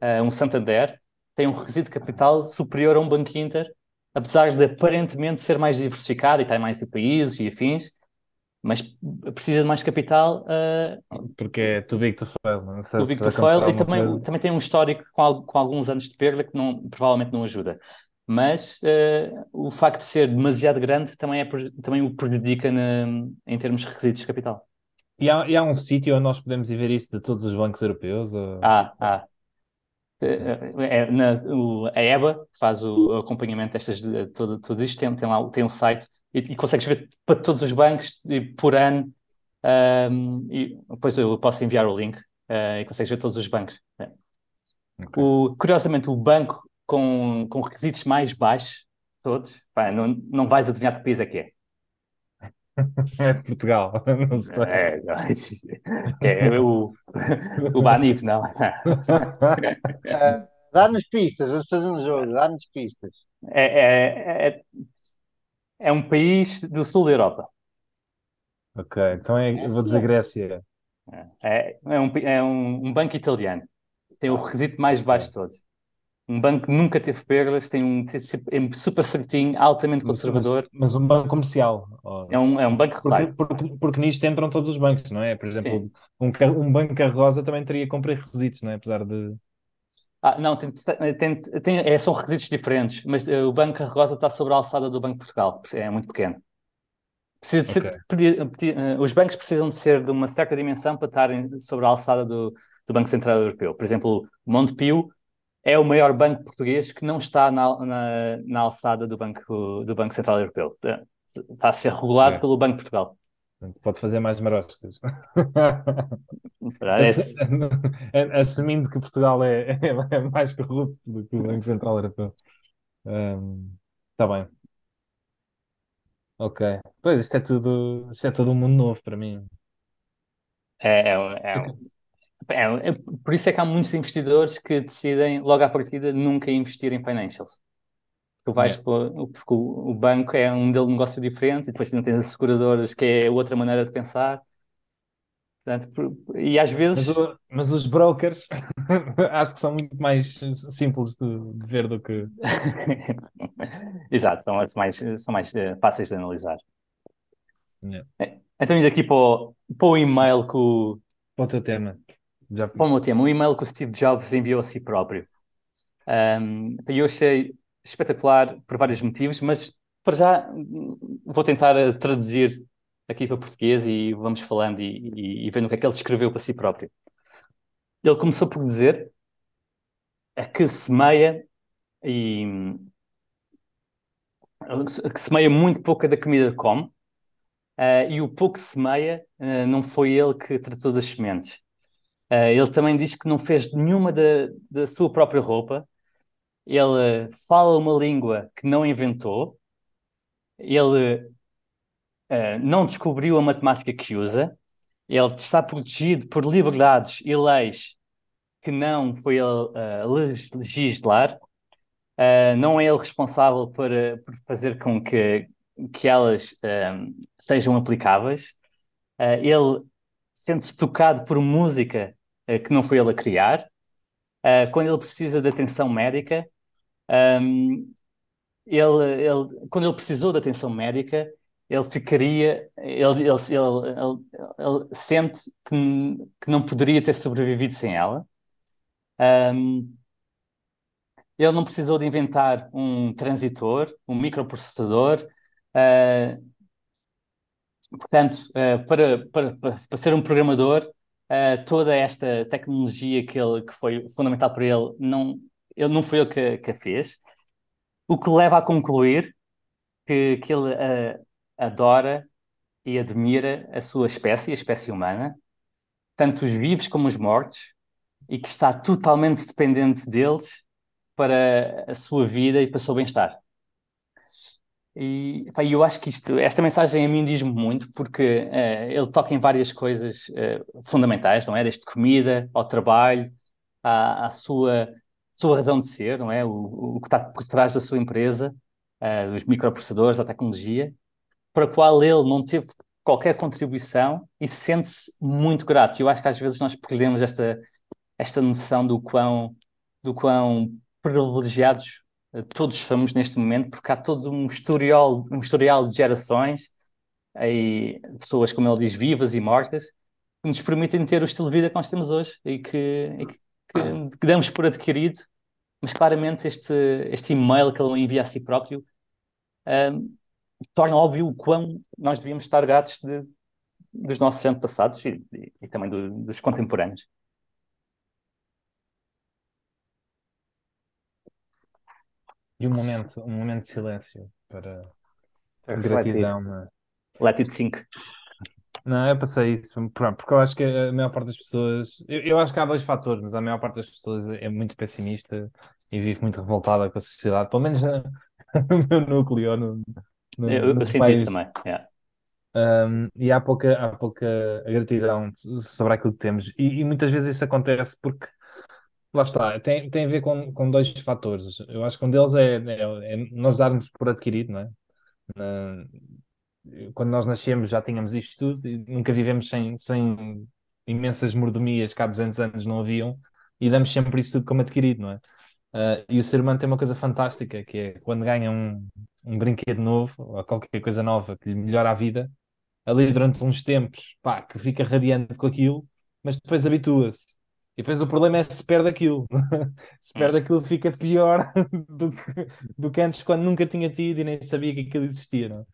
Uh, um Santander tem um requisito de capital superior a um Banco Inter apesar de aparentemente ser mais diversificado e tem mais países e afins, mas precisa de mais capital. Uh, Porque é too big to fail. Não sei too big to fail e também, também tem um histórico com, com, alguns anos de perda que não, provavelmente não ajuda. Mas uh, o facto de ser demasiado grande também, é, também o prejudica na, em termos de requisitos de capital. E há, e há um sítio onde nós podemos ir ver isso de todos os bancos europeus? Ou... Ah, ah. É, na, o, a EBA faz o, acompanhamento destas, de tudo, tudo isto, tem, tem lá tem um site e, e consegues ver para todos os bancos e, por ano. Um, e depois eu posso enviar o link uh, e consegues ver todos os bancos. É. Okay. O, curiosamente, o banco com, com requisitos mais baixos, todos, pá, não, não vais adivinhar que país é que é. É Portugal, não sei. É, é, é o, o Banif, não. Uh, dá-nos pistas, vamos fazer um jogo, dá-nos pistas. É, é, é, é, um país do sul da Europa. Ok, então é, vou dizer Grécia. É, é, um, é um, um banco italiano. Tem o requisito mais baixo de todos. Um banco que nunca teve perdas, tem um super certinho, altamente conservador. Mas, mas um banco comercial. É um, é um banco. Porque, porque, porque, nisto entram todos os bancos, não é? Por exemplo, um, um banco rosa também teria que cumprir requisitos, não é? Apesar de. Ah, não, tem, tem, tem, é, são requisitos diferentes, mas uh, o Banco Rosa está sobre a alçada do Banco Portugal, é muito pequeno. Precisa de ser, okay. pedir, pedir, uh, os bancos precisam de ser de uma certa dimensão para estarem sobre a alçada do, do Banco Central Europeu. Por exemplo, o Montepio é o maior banco português que não está na, na, na alçada do banco, do banco Central Europeu. Está a ser regulado é. pelo Banco de Portugal. Pode fazer mais maroscas. É, assumindo que Portugal é, é, mais corrupto do que o Banco Central Europeu. Está um, bem. Ok. Pois, isto é tudo, isto é todo um mundo novo para mim. É, é, é, é, é, por isso é que há muitos investidores que decidem, logo à partida, nunca investir em financials. Tu vais é. porque o, o banco é um modelo de negócio diferente e depois não tens as seguradoras, que é outra maneira de pensar. Portanto, e às vezes. Mas, o, mas os brokers acho que são muito mais simples de, de ver do que. Exato, são mais, são mais uh, fáceis de analisar. É, então, indo aqui para o, para o e-mail que o. Para o teu tema. Já... Para o tema, um e-mail que o Steve Jobs enviou a si próprio. Um, eu achei espetacular por vários motivos, mas para já vou tentar eh, traduzir aqui para português e vamos falando e, e, e vendo o que é que ele escreveu para si próprio. Ele começou por dizer que semeia e que semeia muito pouca da comida que come uh, e o pouco que semeia uh, não foi ele que tratou das sementes. Uh, ele também diz que não fez nenhuma da, da sua própria roupa. Ele fala uma língua que não inventou. Ele uh, não descobriu a matemática que usa. Ele está protegido por liberdades e leis que não foi ele uh, legislar. Uh, não é ele responsável por, por fazer com que, que elas sejam aplicáveis. ele sente-se tocado por música uh, que não foi ele a criar. Uh, quando ele precisa de atenção médica, um, ele, ele, quando ele precisou de atenção médica, ele ficaria, ele, ele, ele, ele sente que, que, não poderia ter sobrevivido sem ela. Um, ele não precisou de inventar um transitor, um microprocessador. Uh, portanto, uh, para, para, para, ser um programador, uh, toda esta tecnologia que, ele, que foi fundamental para ele, não, ele não foi ele que, que a fez. O que leva a concluir que, que ele adora e admira a sua espécie, a espécie humana, tanto os vivos como os mortos, e que está totalmente dependente deles para a sua vida e para o seu bem-estar. E pá, eu acho que isto, esta mensagem a mim diz-me muito, porque uh, ele toca em várias coisas uh, fundamentais, não é? Desde comida ao trabalho, à, à sua, sua razão de ser, não é? O, o que está por trás da sua empresa, uh, dos microprocessadores, da tecnologia, para a qual ele não teve qualquer contribuição e sente-se muito grato. Eu acho que às vezes nós perdemos esta, esta noção do quão, do quão privilegiados todos somos neste momento, porque há todo um historial, um historial de gerações, aí, pessoas, como ele diz, vivas e mortas, que nos permitem ter o estilo de vida que nós temos hoje e que, e que, que, que damos por adquirido, mas claramente este, este e-mail que ele envia a si próprio um, torna óbvio o quão nós devíamos estar gratos de, dos nossos antepassados e, e, e também do, dos contemporâneos. E um momento, um momento de silêncio para gratidão. Mas... Let it sink. Não, eu passei isso, pronto, porque eu acho que a maior parte das pessoas, eu, eu, acho que há dois fatores, mas a maior parte das pessoas é muito pessimista e vive muito revoltada com a sociedade, pelo menos no meu núcleo, no, no, eu, eu sinto isso também, yeah. Um, e há pouca, há pouca gratidão sobre aquilo que temos, e, e muitas vezes isso acontece porque Lá está, tem, tem a ver com, com dois fatores. Eu acho que um deles é, é, é nós darmos por adquirido, não é? Na, quando nós nascemos já tínhamos isto tudo e nunca vivemos sem, sem imensas mordomias que há 200 anos não haviam e damos sempre isso tudo como adquirido, não é? Uh, e o ser humano tem uma coisa fantástica que é quando ganha um, um brinquedo novo ou qualquer coisa nova que lhe melhora a vida, ali durante uns tempos, pá, que fica radiante com aquilo, mas depois habitua-se. E depois o problema é se perde aquilo. se perde aquilo, fica pior do que, do que antes, quando nunca tinha tido e nem sabia que aquilo existia. Não?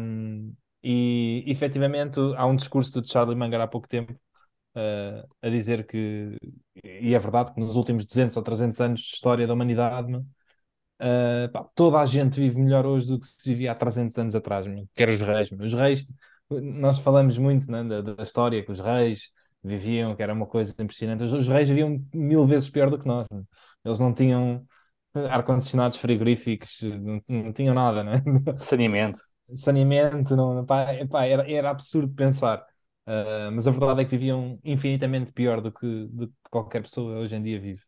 Um, e efetivamente há um discurso do Charlie Munger há pouco tempo uh, a dizer que, e é verdade, que nos últimos 200 ou 300 anos de história da humanidade, uh, pá, toda a gente vive melhor hoje do que se vivia há 300 anos atrás, que eram os reis. Os reis, nós falamos muito né, da, da história que os reis viviam, que era uma coisa impressionante. Os, os reis viviam mil vezes pior do que nós. Né? Eles não tinham ar-condicionados frigoríficos, não, não, tinham nada, né? Saneamento. Saneamento, não, pá, pá, era, era absurdo pensar. Uh, mas a verdade é que viviam infinitamente pior do que, do que qualquer pessoa hoje em dia vive.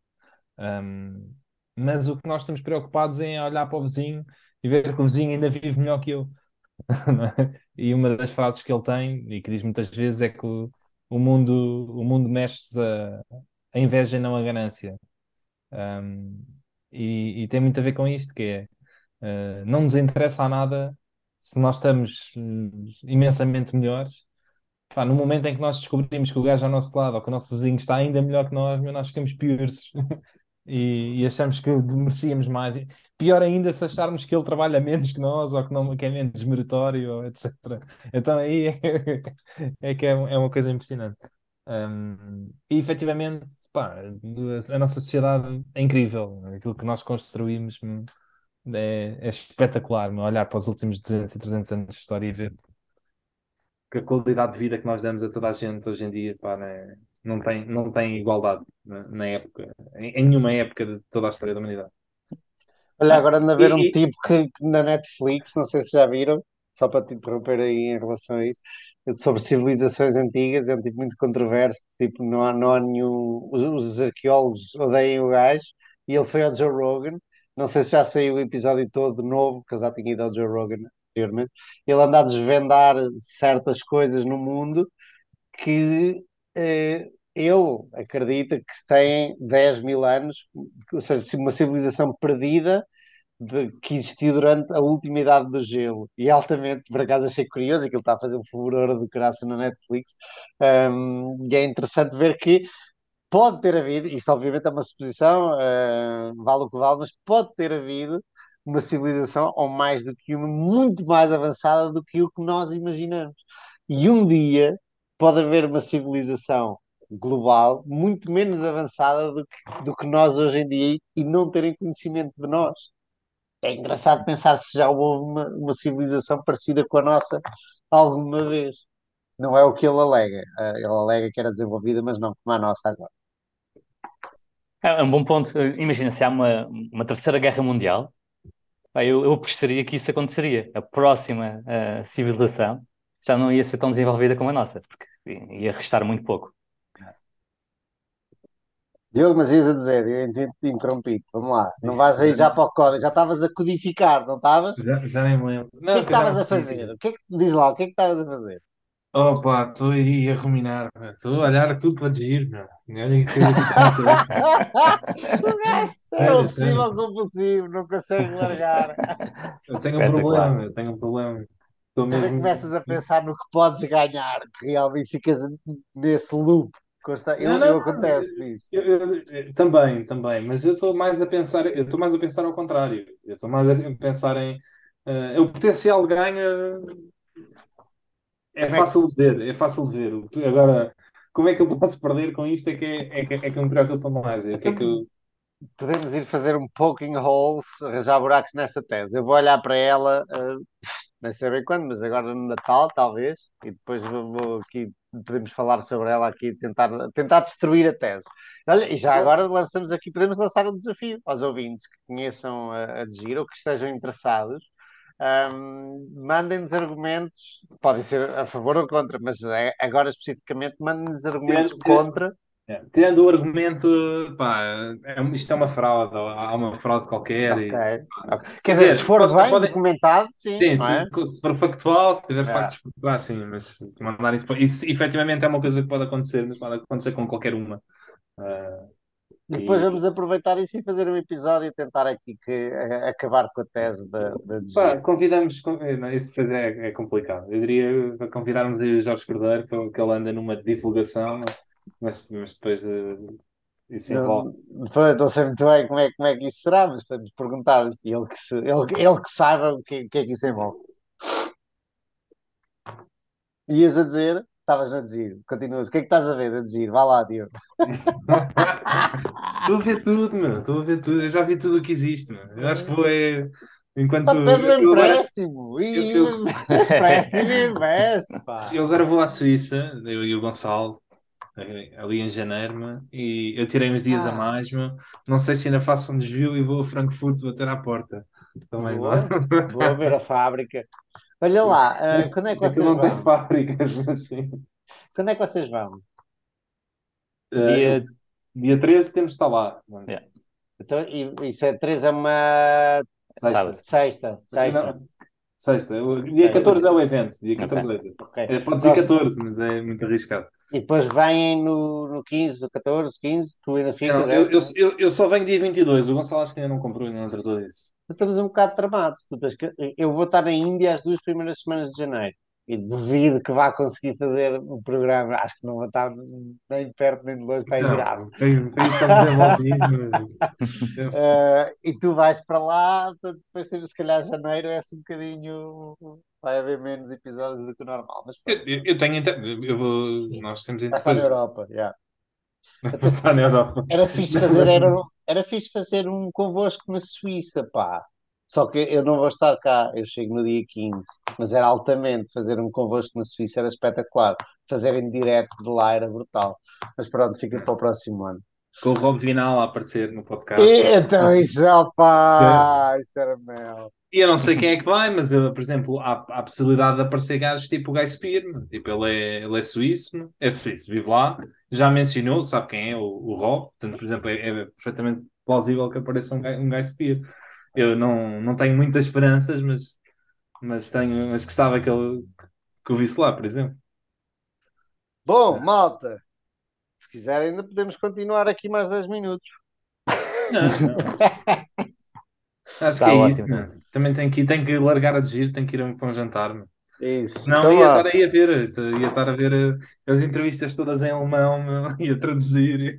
Um, mas o que nós estamos preocupados é olhar para o vizinho e ver que o vizinho ainda vive melhor que eu. É? e uma das frases que ele tem, e que diz muitas vezes, é que o, o mundo, o mundo mexe-se a, a inveja e não a ganância. Um, e, e, tem muito a ver com isto, que é uh, não nos interessa a nada se nós estamos uh, imensamente melhores. Pá, no momento em que nós descobrimos que o gajo ao nosso lado ou que o nosso vizinho está ainda melhor que nós, nós ficamos piores e, e, achamos que merecíamos mais. Pior ainda se acharmos que ele trabalha menos que nós ou que, não, que é menos meritório, etc. Então aí é, é que é, é, uma coisa impressionante. Um, e efetivamente, pá, a nossa sociedade é incrível. Aquilo que nós construímos hum, é, é espetacular. Olhar para os últimos 200 e 300 anos de história e ver que a qualidade de vida que nós damos a toda a gente hoje em dia pá, é, não tem, não tem igualdade na, na época, em, em, nenhuma época de toda a história da humanidade. Olha, agora anda a ver e, um tipo que, na Netflix, não sei se já viram, só para te interromper aí em relação a isso, sobre civilizações antigas, é um tipo muito controverso, tipo, não há, não há nenhum. Os, os arqueólogos odeiam o gajo, e ele foi ao Joe Rogan. Não sei se já saiu o episódio todo novo, que eu já tinha ido ao Joe Rogan anteriormente. Ele anda a desvendar certas coisas no mundo que eh, ele acredita que se tem 10 mil anos, ou seja, uma civilização perdida de, que existiu durante a última idade do gelo. E altamente, por acaso achei curioso, aquilo está a fazer um furor de graça na Netflix. Um, e é interessante ver que pode ter havido, isto obviamente é uma suposição, uh, vale o que vale, mas pode ter havido uma civilização, ou mais do que uma, muito mais avançada do que o que nós imaginamos. E um dia pode haver uma civilização global muito menos avançada do que, do que nós hoje em dia e não terem conhecimento de nós. É engraçado pensar se já houve uma, uma civilização parecida com a nossa alguma vez. Não é o que ele alega. Uh, ele alega que era desenvolvida, mas não como a nossa agora. É um bom ponto. Imagina se há uma, uma terceira guerra mundial, eu, eu apostaria que isso aconteceria. A próxima uh, civilização já não ia ser tão desenvolvida como a nossa, porque ia restar muito pouco. Diogo, mas ias a dizer, eu te interrompi. Vamos lá, não Isso, vais aí já para o código, já estavas a codificar, não estavas? Já, já nem me lembro. O que é que estavas a fazer? O que é que, diz lá, o que é que estavas a fazer? Opa, estou aí a ruminar, estou a olhar tudo para giro, meu. Olha que coisa O gajo é obsessivo compulsivo, não consegue largar. Eu tenho um problema, eu tenho um problema. Estou mesmo... começas a pensar no que podes ganhar, realmente ficas nesse loop. Consta... Eu, não, eu acontece isso. Eu, eu, também, também, mas eu estou mais a pensar, eu estou mais a pensar ao contrário. Eu estou mais a pensar em uh, o potencial de ganho é fácil de ver, é fácil de ver. Agora, como é que eu posso perder com isto é que, é, é que, é que me preocupa mais. É que é que eu... Podemos ir fazer um poking holes, arranjar buracos nessa tese. Eu vou olhar para ela, uh, nem sei bem quando, mas agora no Natal, talvez, e depois vou, vou aqui podemos falar sobre ela aqui, tentar, tentar destruir a tese. Olha, e já agora lançamos aqui, podemos lançar um desafio aos ouvintes que conheçam a, a Digir ou que estejam interessados. Um, mandem-nos argumentos, podem ser a favor ou contra, mas é, agora especificamente mandem-nos argumentos contra é, tendo o argumento, pá, é, isto é uma fraude, há uma fraude qualquer. Okay. E, okay. Quer dizer, se for pode, bem pode... documentado, sim. Sim, sim é? se for factual, se tiver é. factos factuais, sim, mas se mandar isso, isso efetivamente é uma coisa que pode acontecer, mas pode acontecer com qualquer uma. Uh, depois e... vamos aproveitar isso e fazer um episódio e tentar aqui que, a, acabar com a tese da, da Convidamos, não, isso depois é, é complicado. Eu diria convidarmos o Jorge Cordeiro, que ele anda numa divulgação mas, mas depois uh, isso envolve. Não, não sei muito bem como é, como é que isso será, mas podemos perguntar ele que, se, ele, ele que saiba o que, que é que isso envolve. Ias a dizer, estavas a dizer, continuas. O que é que estás a ver a dizer? Vá lá, Diogo. Estou a ver tudo, meu. Estou a ver tudo. Eu já vi tudo o que existe, meu. Eu acho que vou é. Enquanto. Pede um empréstimo! E empréstimo e investe, pá. Eu agora vou à Suíça, eu e o Gonçalo, ali em janeiro, e eu tirei uns dias ah. a mais, meu. não sei se ainda faço um desvio e vou a Frankfurt bater à porta. Também Boa. vou ver a fábrica. Olha lá, uh, quando é que vocês não vão? tem fábricas, mas sim. Quando é que vocês vão? Uh, dia... dia 13 temos de estar lá. Yeah. Então, e, isso é 13 é uma sexta. Sexta. Sexta. Não, sexta. Dia 14 é o evento. Dia 14 okay. é o evento. Okay. É, pode ser 14, mas é muito arriscado. E depois vêm no, no 15, 14, 15, tu ainda ficas. Não, eu, eu, eu, eu, só venho dia 22, o Gonçalo acho que ainda não comprou, ainda não tratou disso. Estamos um bocado tramados. Eu vou estar na Índia as duas primeiras semanas de janeiro e duvido que vá conseguir fazer o programa. Acho que não vou estar nem perto nem de longe para ir virado. uh, e tu vais para lá, depois temos se calhar janeiro, é assim um bocadinho. Vai haver menos episódios do que o normal. Mas, eu, eu, tenho. Eu vou, nós temos Está depois... na Europa, yeah. Está na Europa. Era fixe fazer, era, era fixe fazer um convosco na Suíça, pá. Só que eu não vou estar cá, eu chego no dia 15, mas era altamente fazer um convosco na Suíça, era espetacular. Fazer em direto de lá era brutal. Mas pronto, fica para o próximo ano. Com o Rob Vinal a aparecer no podcast. E, então, isso, opa, é. isso era mel. E eu não sei quem é que vai, mas eu, por exemplo, há, há a possibilidade de aparecer gajos tipo o Guy Spear, tipo, ele é, ele é suíço, é suíço, vive lá, já mencionou, sabe quem é, o, o Rob, portanto, por exemplo, é, é perfeitamente plausível que apareça um, um Guy Spear eu não, não tenho muitas esperanças, mas, mas, tenho, mas gostava que ele que o visse lá, por exemplo. Bom, malta, se quiserem ainda podemos continuar aqui mais 10 minutos. Não, não. Acho Tá que é ótimo, isso, ótimo. Também tenho que, tenho que largar a de giro, tenho que ir para um jantar, meu. Isso. Não, Então ia estar aí a ver, ia estar a ver eh, as entrevistas todas em alemão, meu, ia traduzir.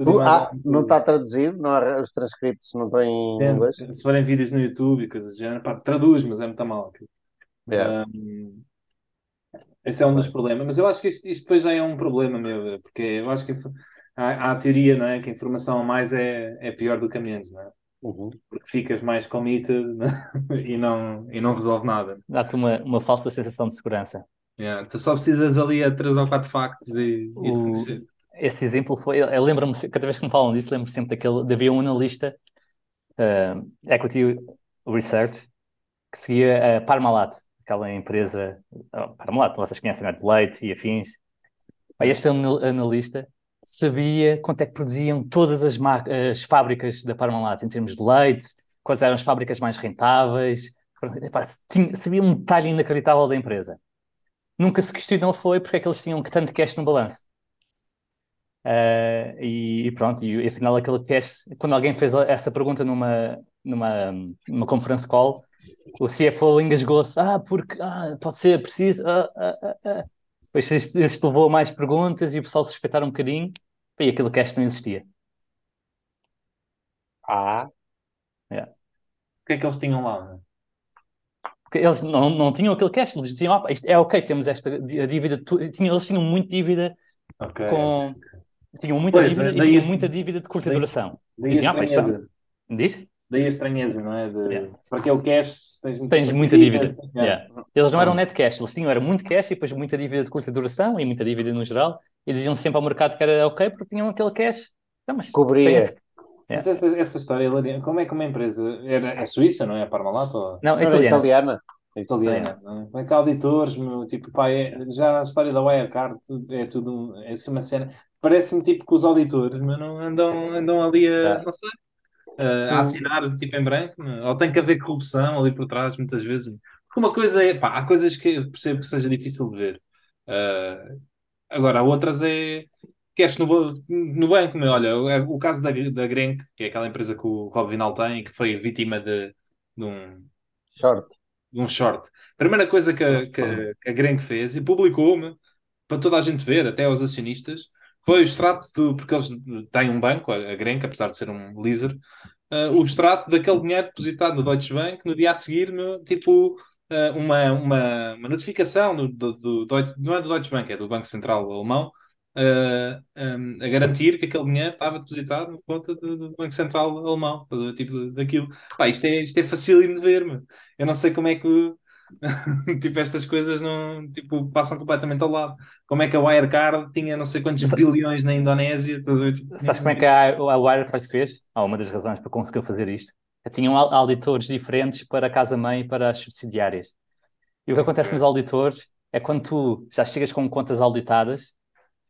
E mais ah, não está traduzido? Não há- os transcritos não em Depende, inglês? Se forem vídeos no YouTube e coisas do género, pá, traduz, mas é muito mal. Yeah. Um, esse é um dos problemas. Mas eu acho que isto, isto depois já é um problema, meu, porque eu acho que há, há a teoria, não é? Que a informação a mais é, é pior do que a menos, não é? Uhum. Porque ficas mais committed né? e, não, e não resolve nada. Dá-te uma, uma falsa sensação de segurança. Yeah. Tu só precisas ali a três ou quatro factos e, e O- conhecer. Esse exemplo foi, eu, eu lembro-me, cada vez que me falam disso, lembro-me sempre daquele, de havia um analista, eh, Equity Research, que seguia a Parmalat, aquela empresa, oh, Parmalat, vocês conhecem, não é? De leite e afins. Pá, Este anal- analista sabia quanto é que produziam todas as, as fábricas da Parmalat, em termos de leite, quais eram as fábricas mais rentáveis, Epá, tinha- sabia um detalhe inacreditável da empresa. Nunca se questionou foi porque é que eles tinham tanto cash no balanço. Eh, e, e pronto, e, afinal aquele cash, quando alguém fez essa pergunta numa, numa, numa conference call, o CFO engasgou-se, ah, porque ah, pode ser preciso, ah, ah, ah, ah. Depois isto, isto levou a mais perguntas e o pessoal suspeitar um bocadinho, e aquele cash não existia. Ah, O que é que eles tinham lá? Porque eles não, não tinham aquele cash, eles diziam, ah, isto é ok, temos esta dívida, tinham, eles tinham muita dívida Ok. com... Tinham muita Pois, dívida e daí tinham este- muita dívida de curta daí- duração. Daí Diziam, ah, isto é- estranheza. Diz? Daí a estranheza, não é? De... Yeah. Porque é o cash, se tens, Se tens muita dívida. Yeah. Eles não eram net cash, eles tinham era muito cash e depois muita dívida de curta duração e muita dívida no geral. E diziam sempre ao mercado que era ok porque tinham aquele cash. Não, mas se Cobria. esse- Mas essa, essa história, como é que uma empresa era, é suíça, não é? A Parmalat ou Não, é era italiano. italiana. italiana? Não é? Como é que há auditores, meu, tipo, pá, é- já a história da Wirecard é tudo, um- é assim uma cena. Parece-me tipo que os auditores, mas não andam, andam ali a, É. não sei, a, a assinar tipo em branco, meu. ou tem que haver corrupção ali por trás, muitas vezes. Porque uma coisa é, pá, há coisas que eu percebo que seja difícil de ver. Ah, agora, há outras é cash no, no banco, meu. Olha, o, o caso da, da Grenk, que é aquela empresa que o Rob Vinal tem, que foi vítima de, de um, Short. de um short. Primeira coisa que a, que, que a Grenk fez e publicou-me para toda a gente ver, até aos acionistas, foi o extrato do, porque eles têm um banco, a, a Grenk, apesar de ser um leaser, ah, o extrato daquele dinheiro depositado no Deutsche Bank no dia a seguir, meu, tipo ah, uma, uma, uma notificação do, do, do Deutsche- não é do Deutsche Bank, é do Banco Central Alemão, ah, ah, a garantir que aquele dinheiro estava depositado na conta do, do Banco Central Alemão, do tipo daquilo. Pá, isto é, isto é facílimo de ver, meu. Eu não sei como é que tipo, estas coisas não tipo, passam completamente ao lado. Como é que a Wirecard tinha não sei quantos Mas- bilhões na Indonésia? tudo, tipo, Sabes como é que a, a Wirecard fez? Ah, uma das razões para conseguir fazer isto. Tinham au- auditores diferentes para a casa-mãe e para as subsidiárias. E o que acontece nos auditores é quando tu já chegas com contas auditadas,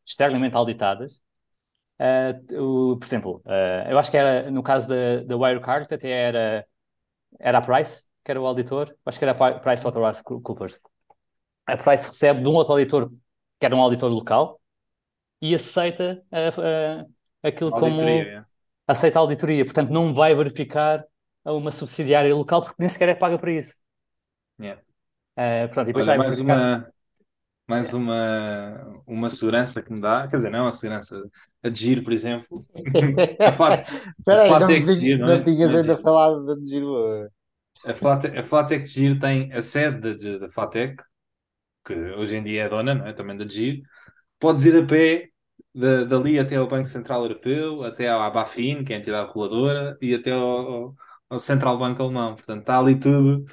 externamente auditadas, o- por exemplo, ah, eu acho que era, no caso da, da Wirecard, até era, era a Price, que era o auditor, acho que era a Pri- PricewaterhouseCoopers. A Price recebe de um outro auditor, que era um auditor local, e aceita ah, ah, aquilo como auditoria, é. aceita a auditoria, portanto não vai verificar a uma subsidiária local porque nem sequer é paga para isso. Yeah. Ah, pronto, e depois Olha, vai mais verificar. uma, mais uma, uma segurança que me dá, quer dizer, não uma segurança, a de giro, por exemplo. A Espera aí, a não, Giro, não é? tinhas Não é ainda falado da de Giro. A Flatec, a Flatec Giro tem a sede da, Flatec, que hoje em dia é dona, não é? Também da Giro. Podes ir a pé da- dali até ao Banco Central Europeu, até à Bafin, que é a entidade reguladora, e até ao, ao- Central Banco Alemão. Portanto, está ali tudo,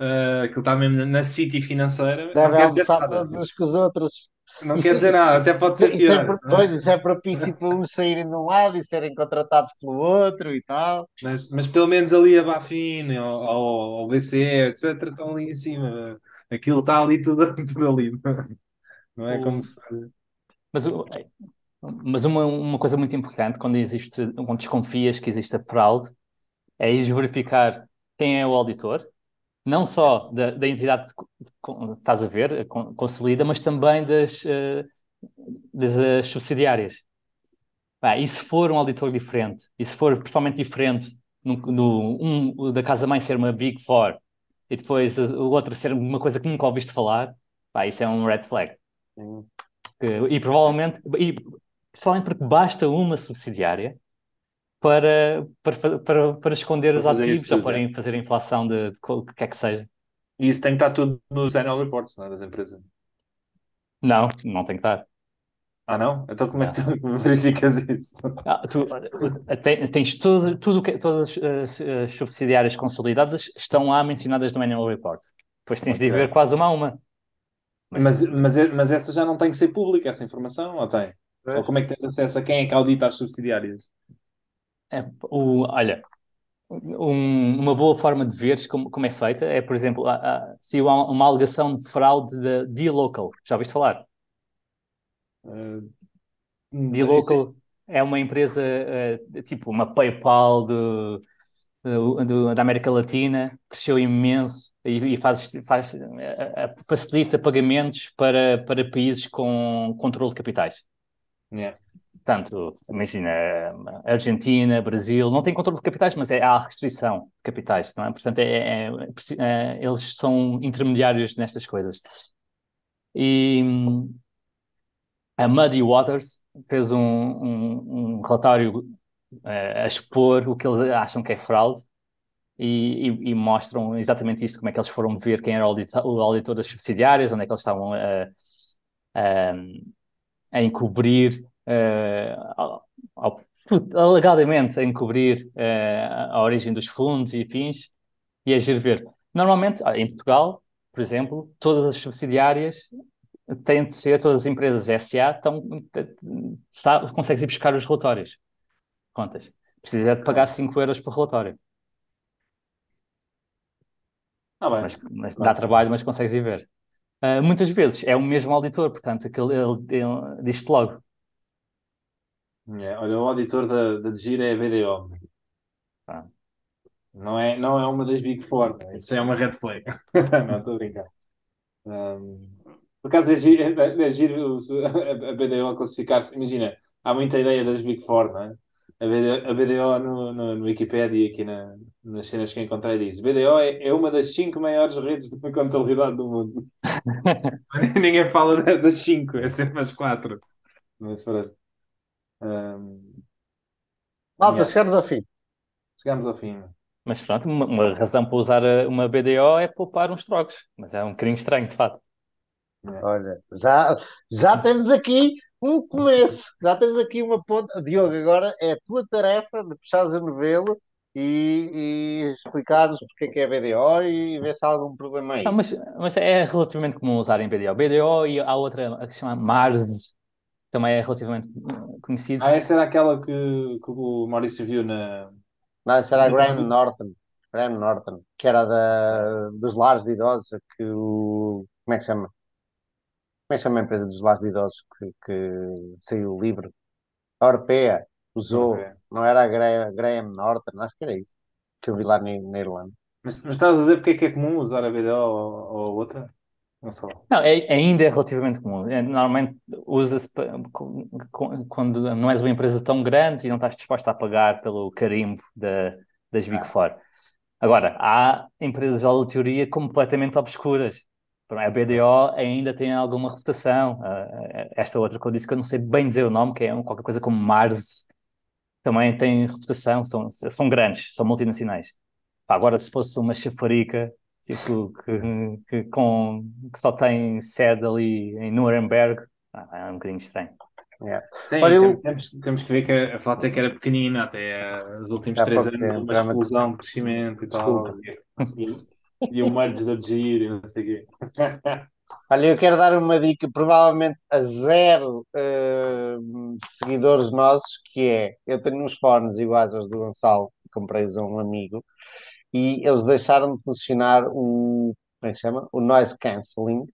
uh, aquilo está mesmo na City financeira. Deve almoçar todos uns com os outros. Não Isso- quer dizer isso- nada, até pode ser isso é pior. pro- Pois, isso é propício para uns saírem de um lado e serem contratados pelo outro e tal. Mas, mas pelo menos ali a Bafin, ao, ao, ao BCE, etc., estão ali em cima. Aquilo está ali tudo, tudo ali. Não é O- como se. Mas, o- mas uma, uma coisa muito importante quando existe, quando desconfias que existe a fraude, é ires verificar quem é o auditor, não só da, da entidade que estás a ver, consolida, mas também das, uh, das uh, subsidiárias. Ah, e se for um auditor diferente, e se for principalmente diferente no, no, um, da casa-mãe ser uma Big Four e depois o outro ser uma coisa que nunca ouviste falar, pá, isso é um red flag. E provavelmente, e, somente porque basta uma subsidiária para, para, para, para esconder os ativos ou para é. fazer a inflação de, de, o que quer que seja. E isso tem que estar tudo nos annual reports, não é? Das empresas. Não, não tem que estar. Ah, não? Então como é que tu verificas isso? Ah, tu, tens tudo, tudo que, todas as, as, subsidiárias consolidadas estão lá mencionadas no Annual Report. Depois tens okay. de ver quase uma a uma. Mas, mas, mas, mas, essa já não tem que ser pública, essa informação, ou tem? É. Ou como é que tens acesso a quem é que audita as subsidiárias? É, o, olha, um, uma boa forma de ver como, como é feita é, por exemplo, a, a, se há uma alegação de fraude de D-Local. Já ouviste falar? Uh, D-Local é uma empresa uh, tipo uma PayPal do, do, do, da América Latina, cresceu imenso e, e faz, faz, uh, facilita pagamentos para, para países com controle de capitais. Yeah. Portanto, imagina, Argentina, Brasil, não tem controle de capitais, mas é, há restrição de capitais, não é? Portanto, é, é, é, eles são intermediários nestas coisas. E a Muddy Waters fez um, um, um relatório uh, a expor o que eles acham que é fraude e, e, e, mostram exatamente isso, como é que eles foram ver quem era o auditor, o auditor das subsidiárias, onde é que eles estavam a, a, a encobrir, uh, ao, alegadamente a encobrir uh, a origem dos fundos e fins, e agir ver. Normalmente, em Portugal, por exemplo, todas as subsidiárias têm de ser, todas as empresas SA estão, sabe, consegues ir buscar os relatórios, contas. Precisa de pagar 5 euros por relatório. Ah, bem. Mas, mas dá trabalho, mas consegues ir ver. Uh, muitas vezes é o mesmo auditor, portanto, aquele, ele, ele diz-te logo. É, olha, o auditor da, da Gira é a BDO. Ah. Não, é, não é uma das Big Four, né? isso é uma red flag. não, estou a brincar. Um, por acaso é giro, é, é giro a BDO classificar-se. Imagina, há muita ideia das Big Four, não é? A BDO, a BDO no, no, no Wikipedia, aqui na, nas cenas que encontrei, diz: BDO é, é uma das cinco maiores redes de contabilidade do mundo. Ninguém fala das cinco, é sempre as quatro. Mas, um, Malta, yeah. chegamos ao fim. Chegamos ao fim. Mas pronto, uma, uma, razão para usar uma BDO é poupar uns trocos. Mas é um bocadinho estranho, de fato. Olha, já, já temos aqui um começo, já temos aqui uma ponta. Diogo, agora é a tua tarefa de puxares o novelo e, e explicares porque é que é BDO e ver se há algum problema aí. Não, mas, mas é relativamente comum usar em BDO. BDO e há outra que se chama Mars, também é relativamente conhecido. Ah, essa era aquela que, que o Maurício viu na. Não, essa era a Graham Norton. Graham Norton, que era da, dos lares de idosos, que o. Como é que chama? Como é que chama a empresa dos lares de idosos que, que saiu o livro? A Orpea usou, Orpea. não era a Graham, Graham Norton, acho que era isso, que eu vi lá na, na Irlanda. Mas, mas estás a dizer porque é que é comum usar a BDO ou, ou outra? Não, é, ainda é relativamente comum. É, normalmente usa-se quando não és uma empresa tão grande e não estás disposta a pagar pelo carimbo da, das Big ah. Four. Agora, há empresas de auditoria completamente obscuras. A BDO ainda tem alguma reputação. Esta outra que eu disse que eu não sei bem dizer o nome, que é qualquer coisa como Mars, também tem reputação, são, são grandes, são multinacionais. Agora, se fosse uma chafarica, tipo, que, que, com, que só tem sede ali em Nuremberg, é um bocadinho estranho. Yeah. Sim, Olha, eu... temos, temos que ver que a Flatec era pequenina até os últimos três anos, tempo, uma explosão de crescimento e tal. E, e o merge a giro e não sei o quê. Olha, eu quero dar uma dica, provavelmente a zero uh, seguidores nossos, que é, eu tenho uns fones iguais aos do Gonçalo, comprei-os a um amigo, e eles deixaram de funcionar o, como é que chama? O noise cancelling,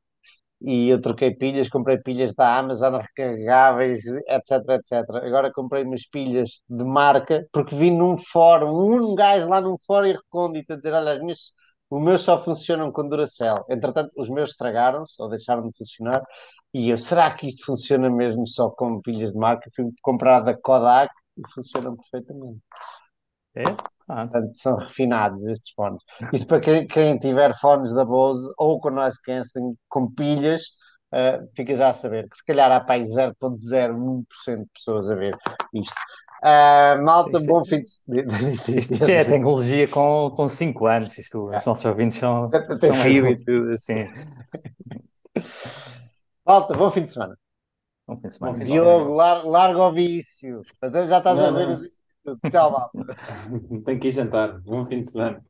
e eu troquei pilhas, comprei pilhas da Amazon recarregáveis, etc, etc. Agora comprei umas pilhas de marca, porque vi num fórum, um gajo lá num fórum recôndito a dizer, olha, as minhas Os meus só funcionam com Duracell. Entretanto, os meus estragaram-se ou deixaram de funcionar. E eu, será que isto funciona mesmo só com pilhas de marca? Fui comprar da Kodak e funcionam perfeitamente. É? Ah, Portanto, são refinados estes fones. Isto para quem, quem tiver fones da Bose ou com nós canceling com pilhas, uh, fica já a saber que se calhar há para aí 0.01% de pessoas a ver isto. Uh, malta, Isto é- bom fim de Isto, já é tecnologia com, com 5 anos. Isto, os nossos ouvintes são, são mais- e tudo. Sim. Malta, bom fim de semana. Bom fim de semana. Diogo, lar, larga o vício. Até já estás Não, a ver não. os... Tchau. Tenho que ir jantar. Bom fim de semana.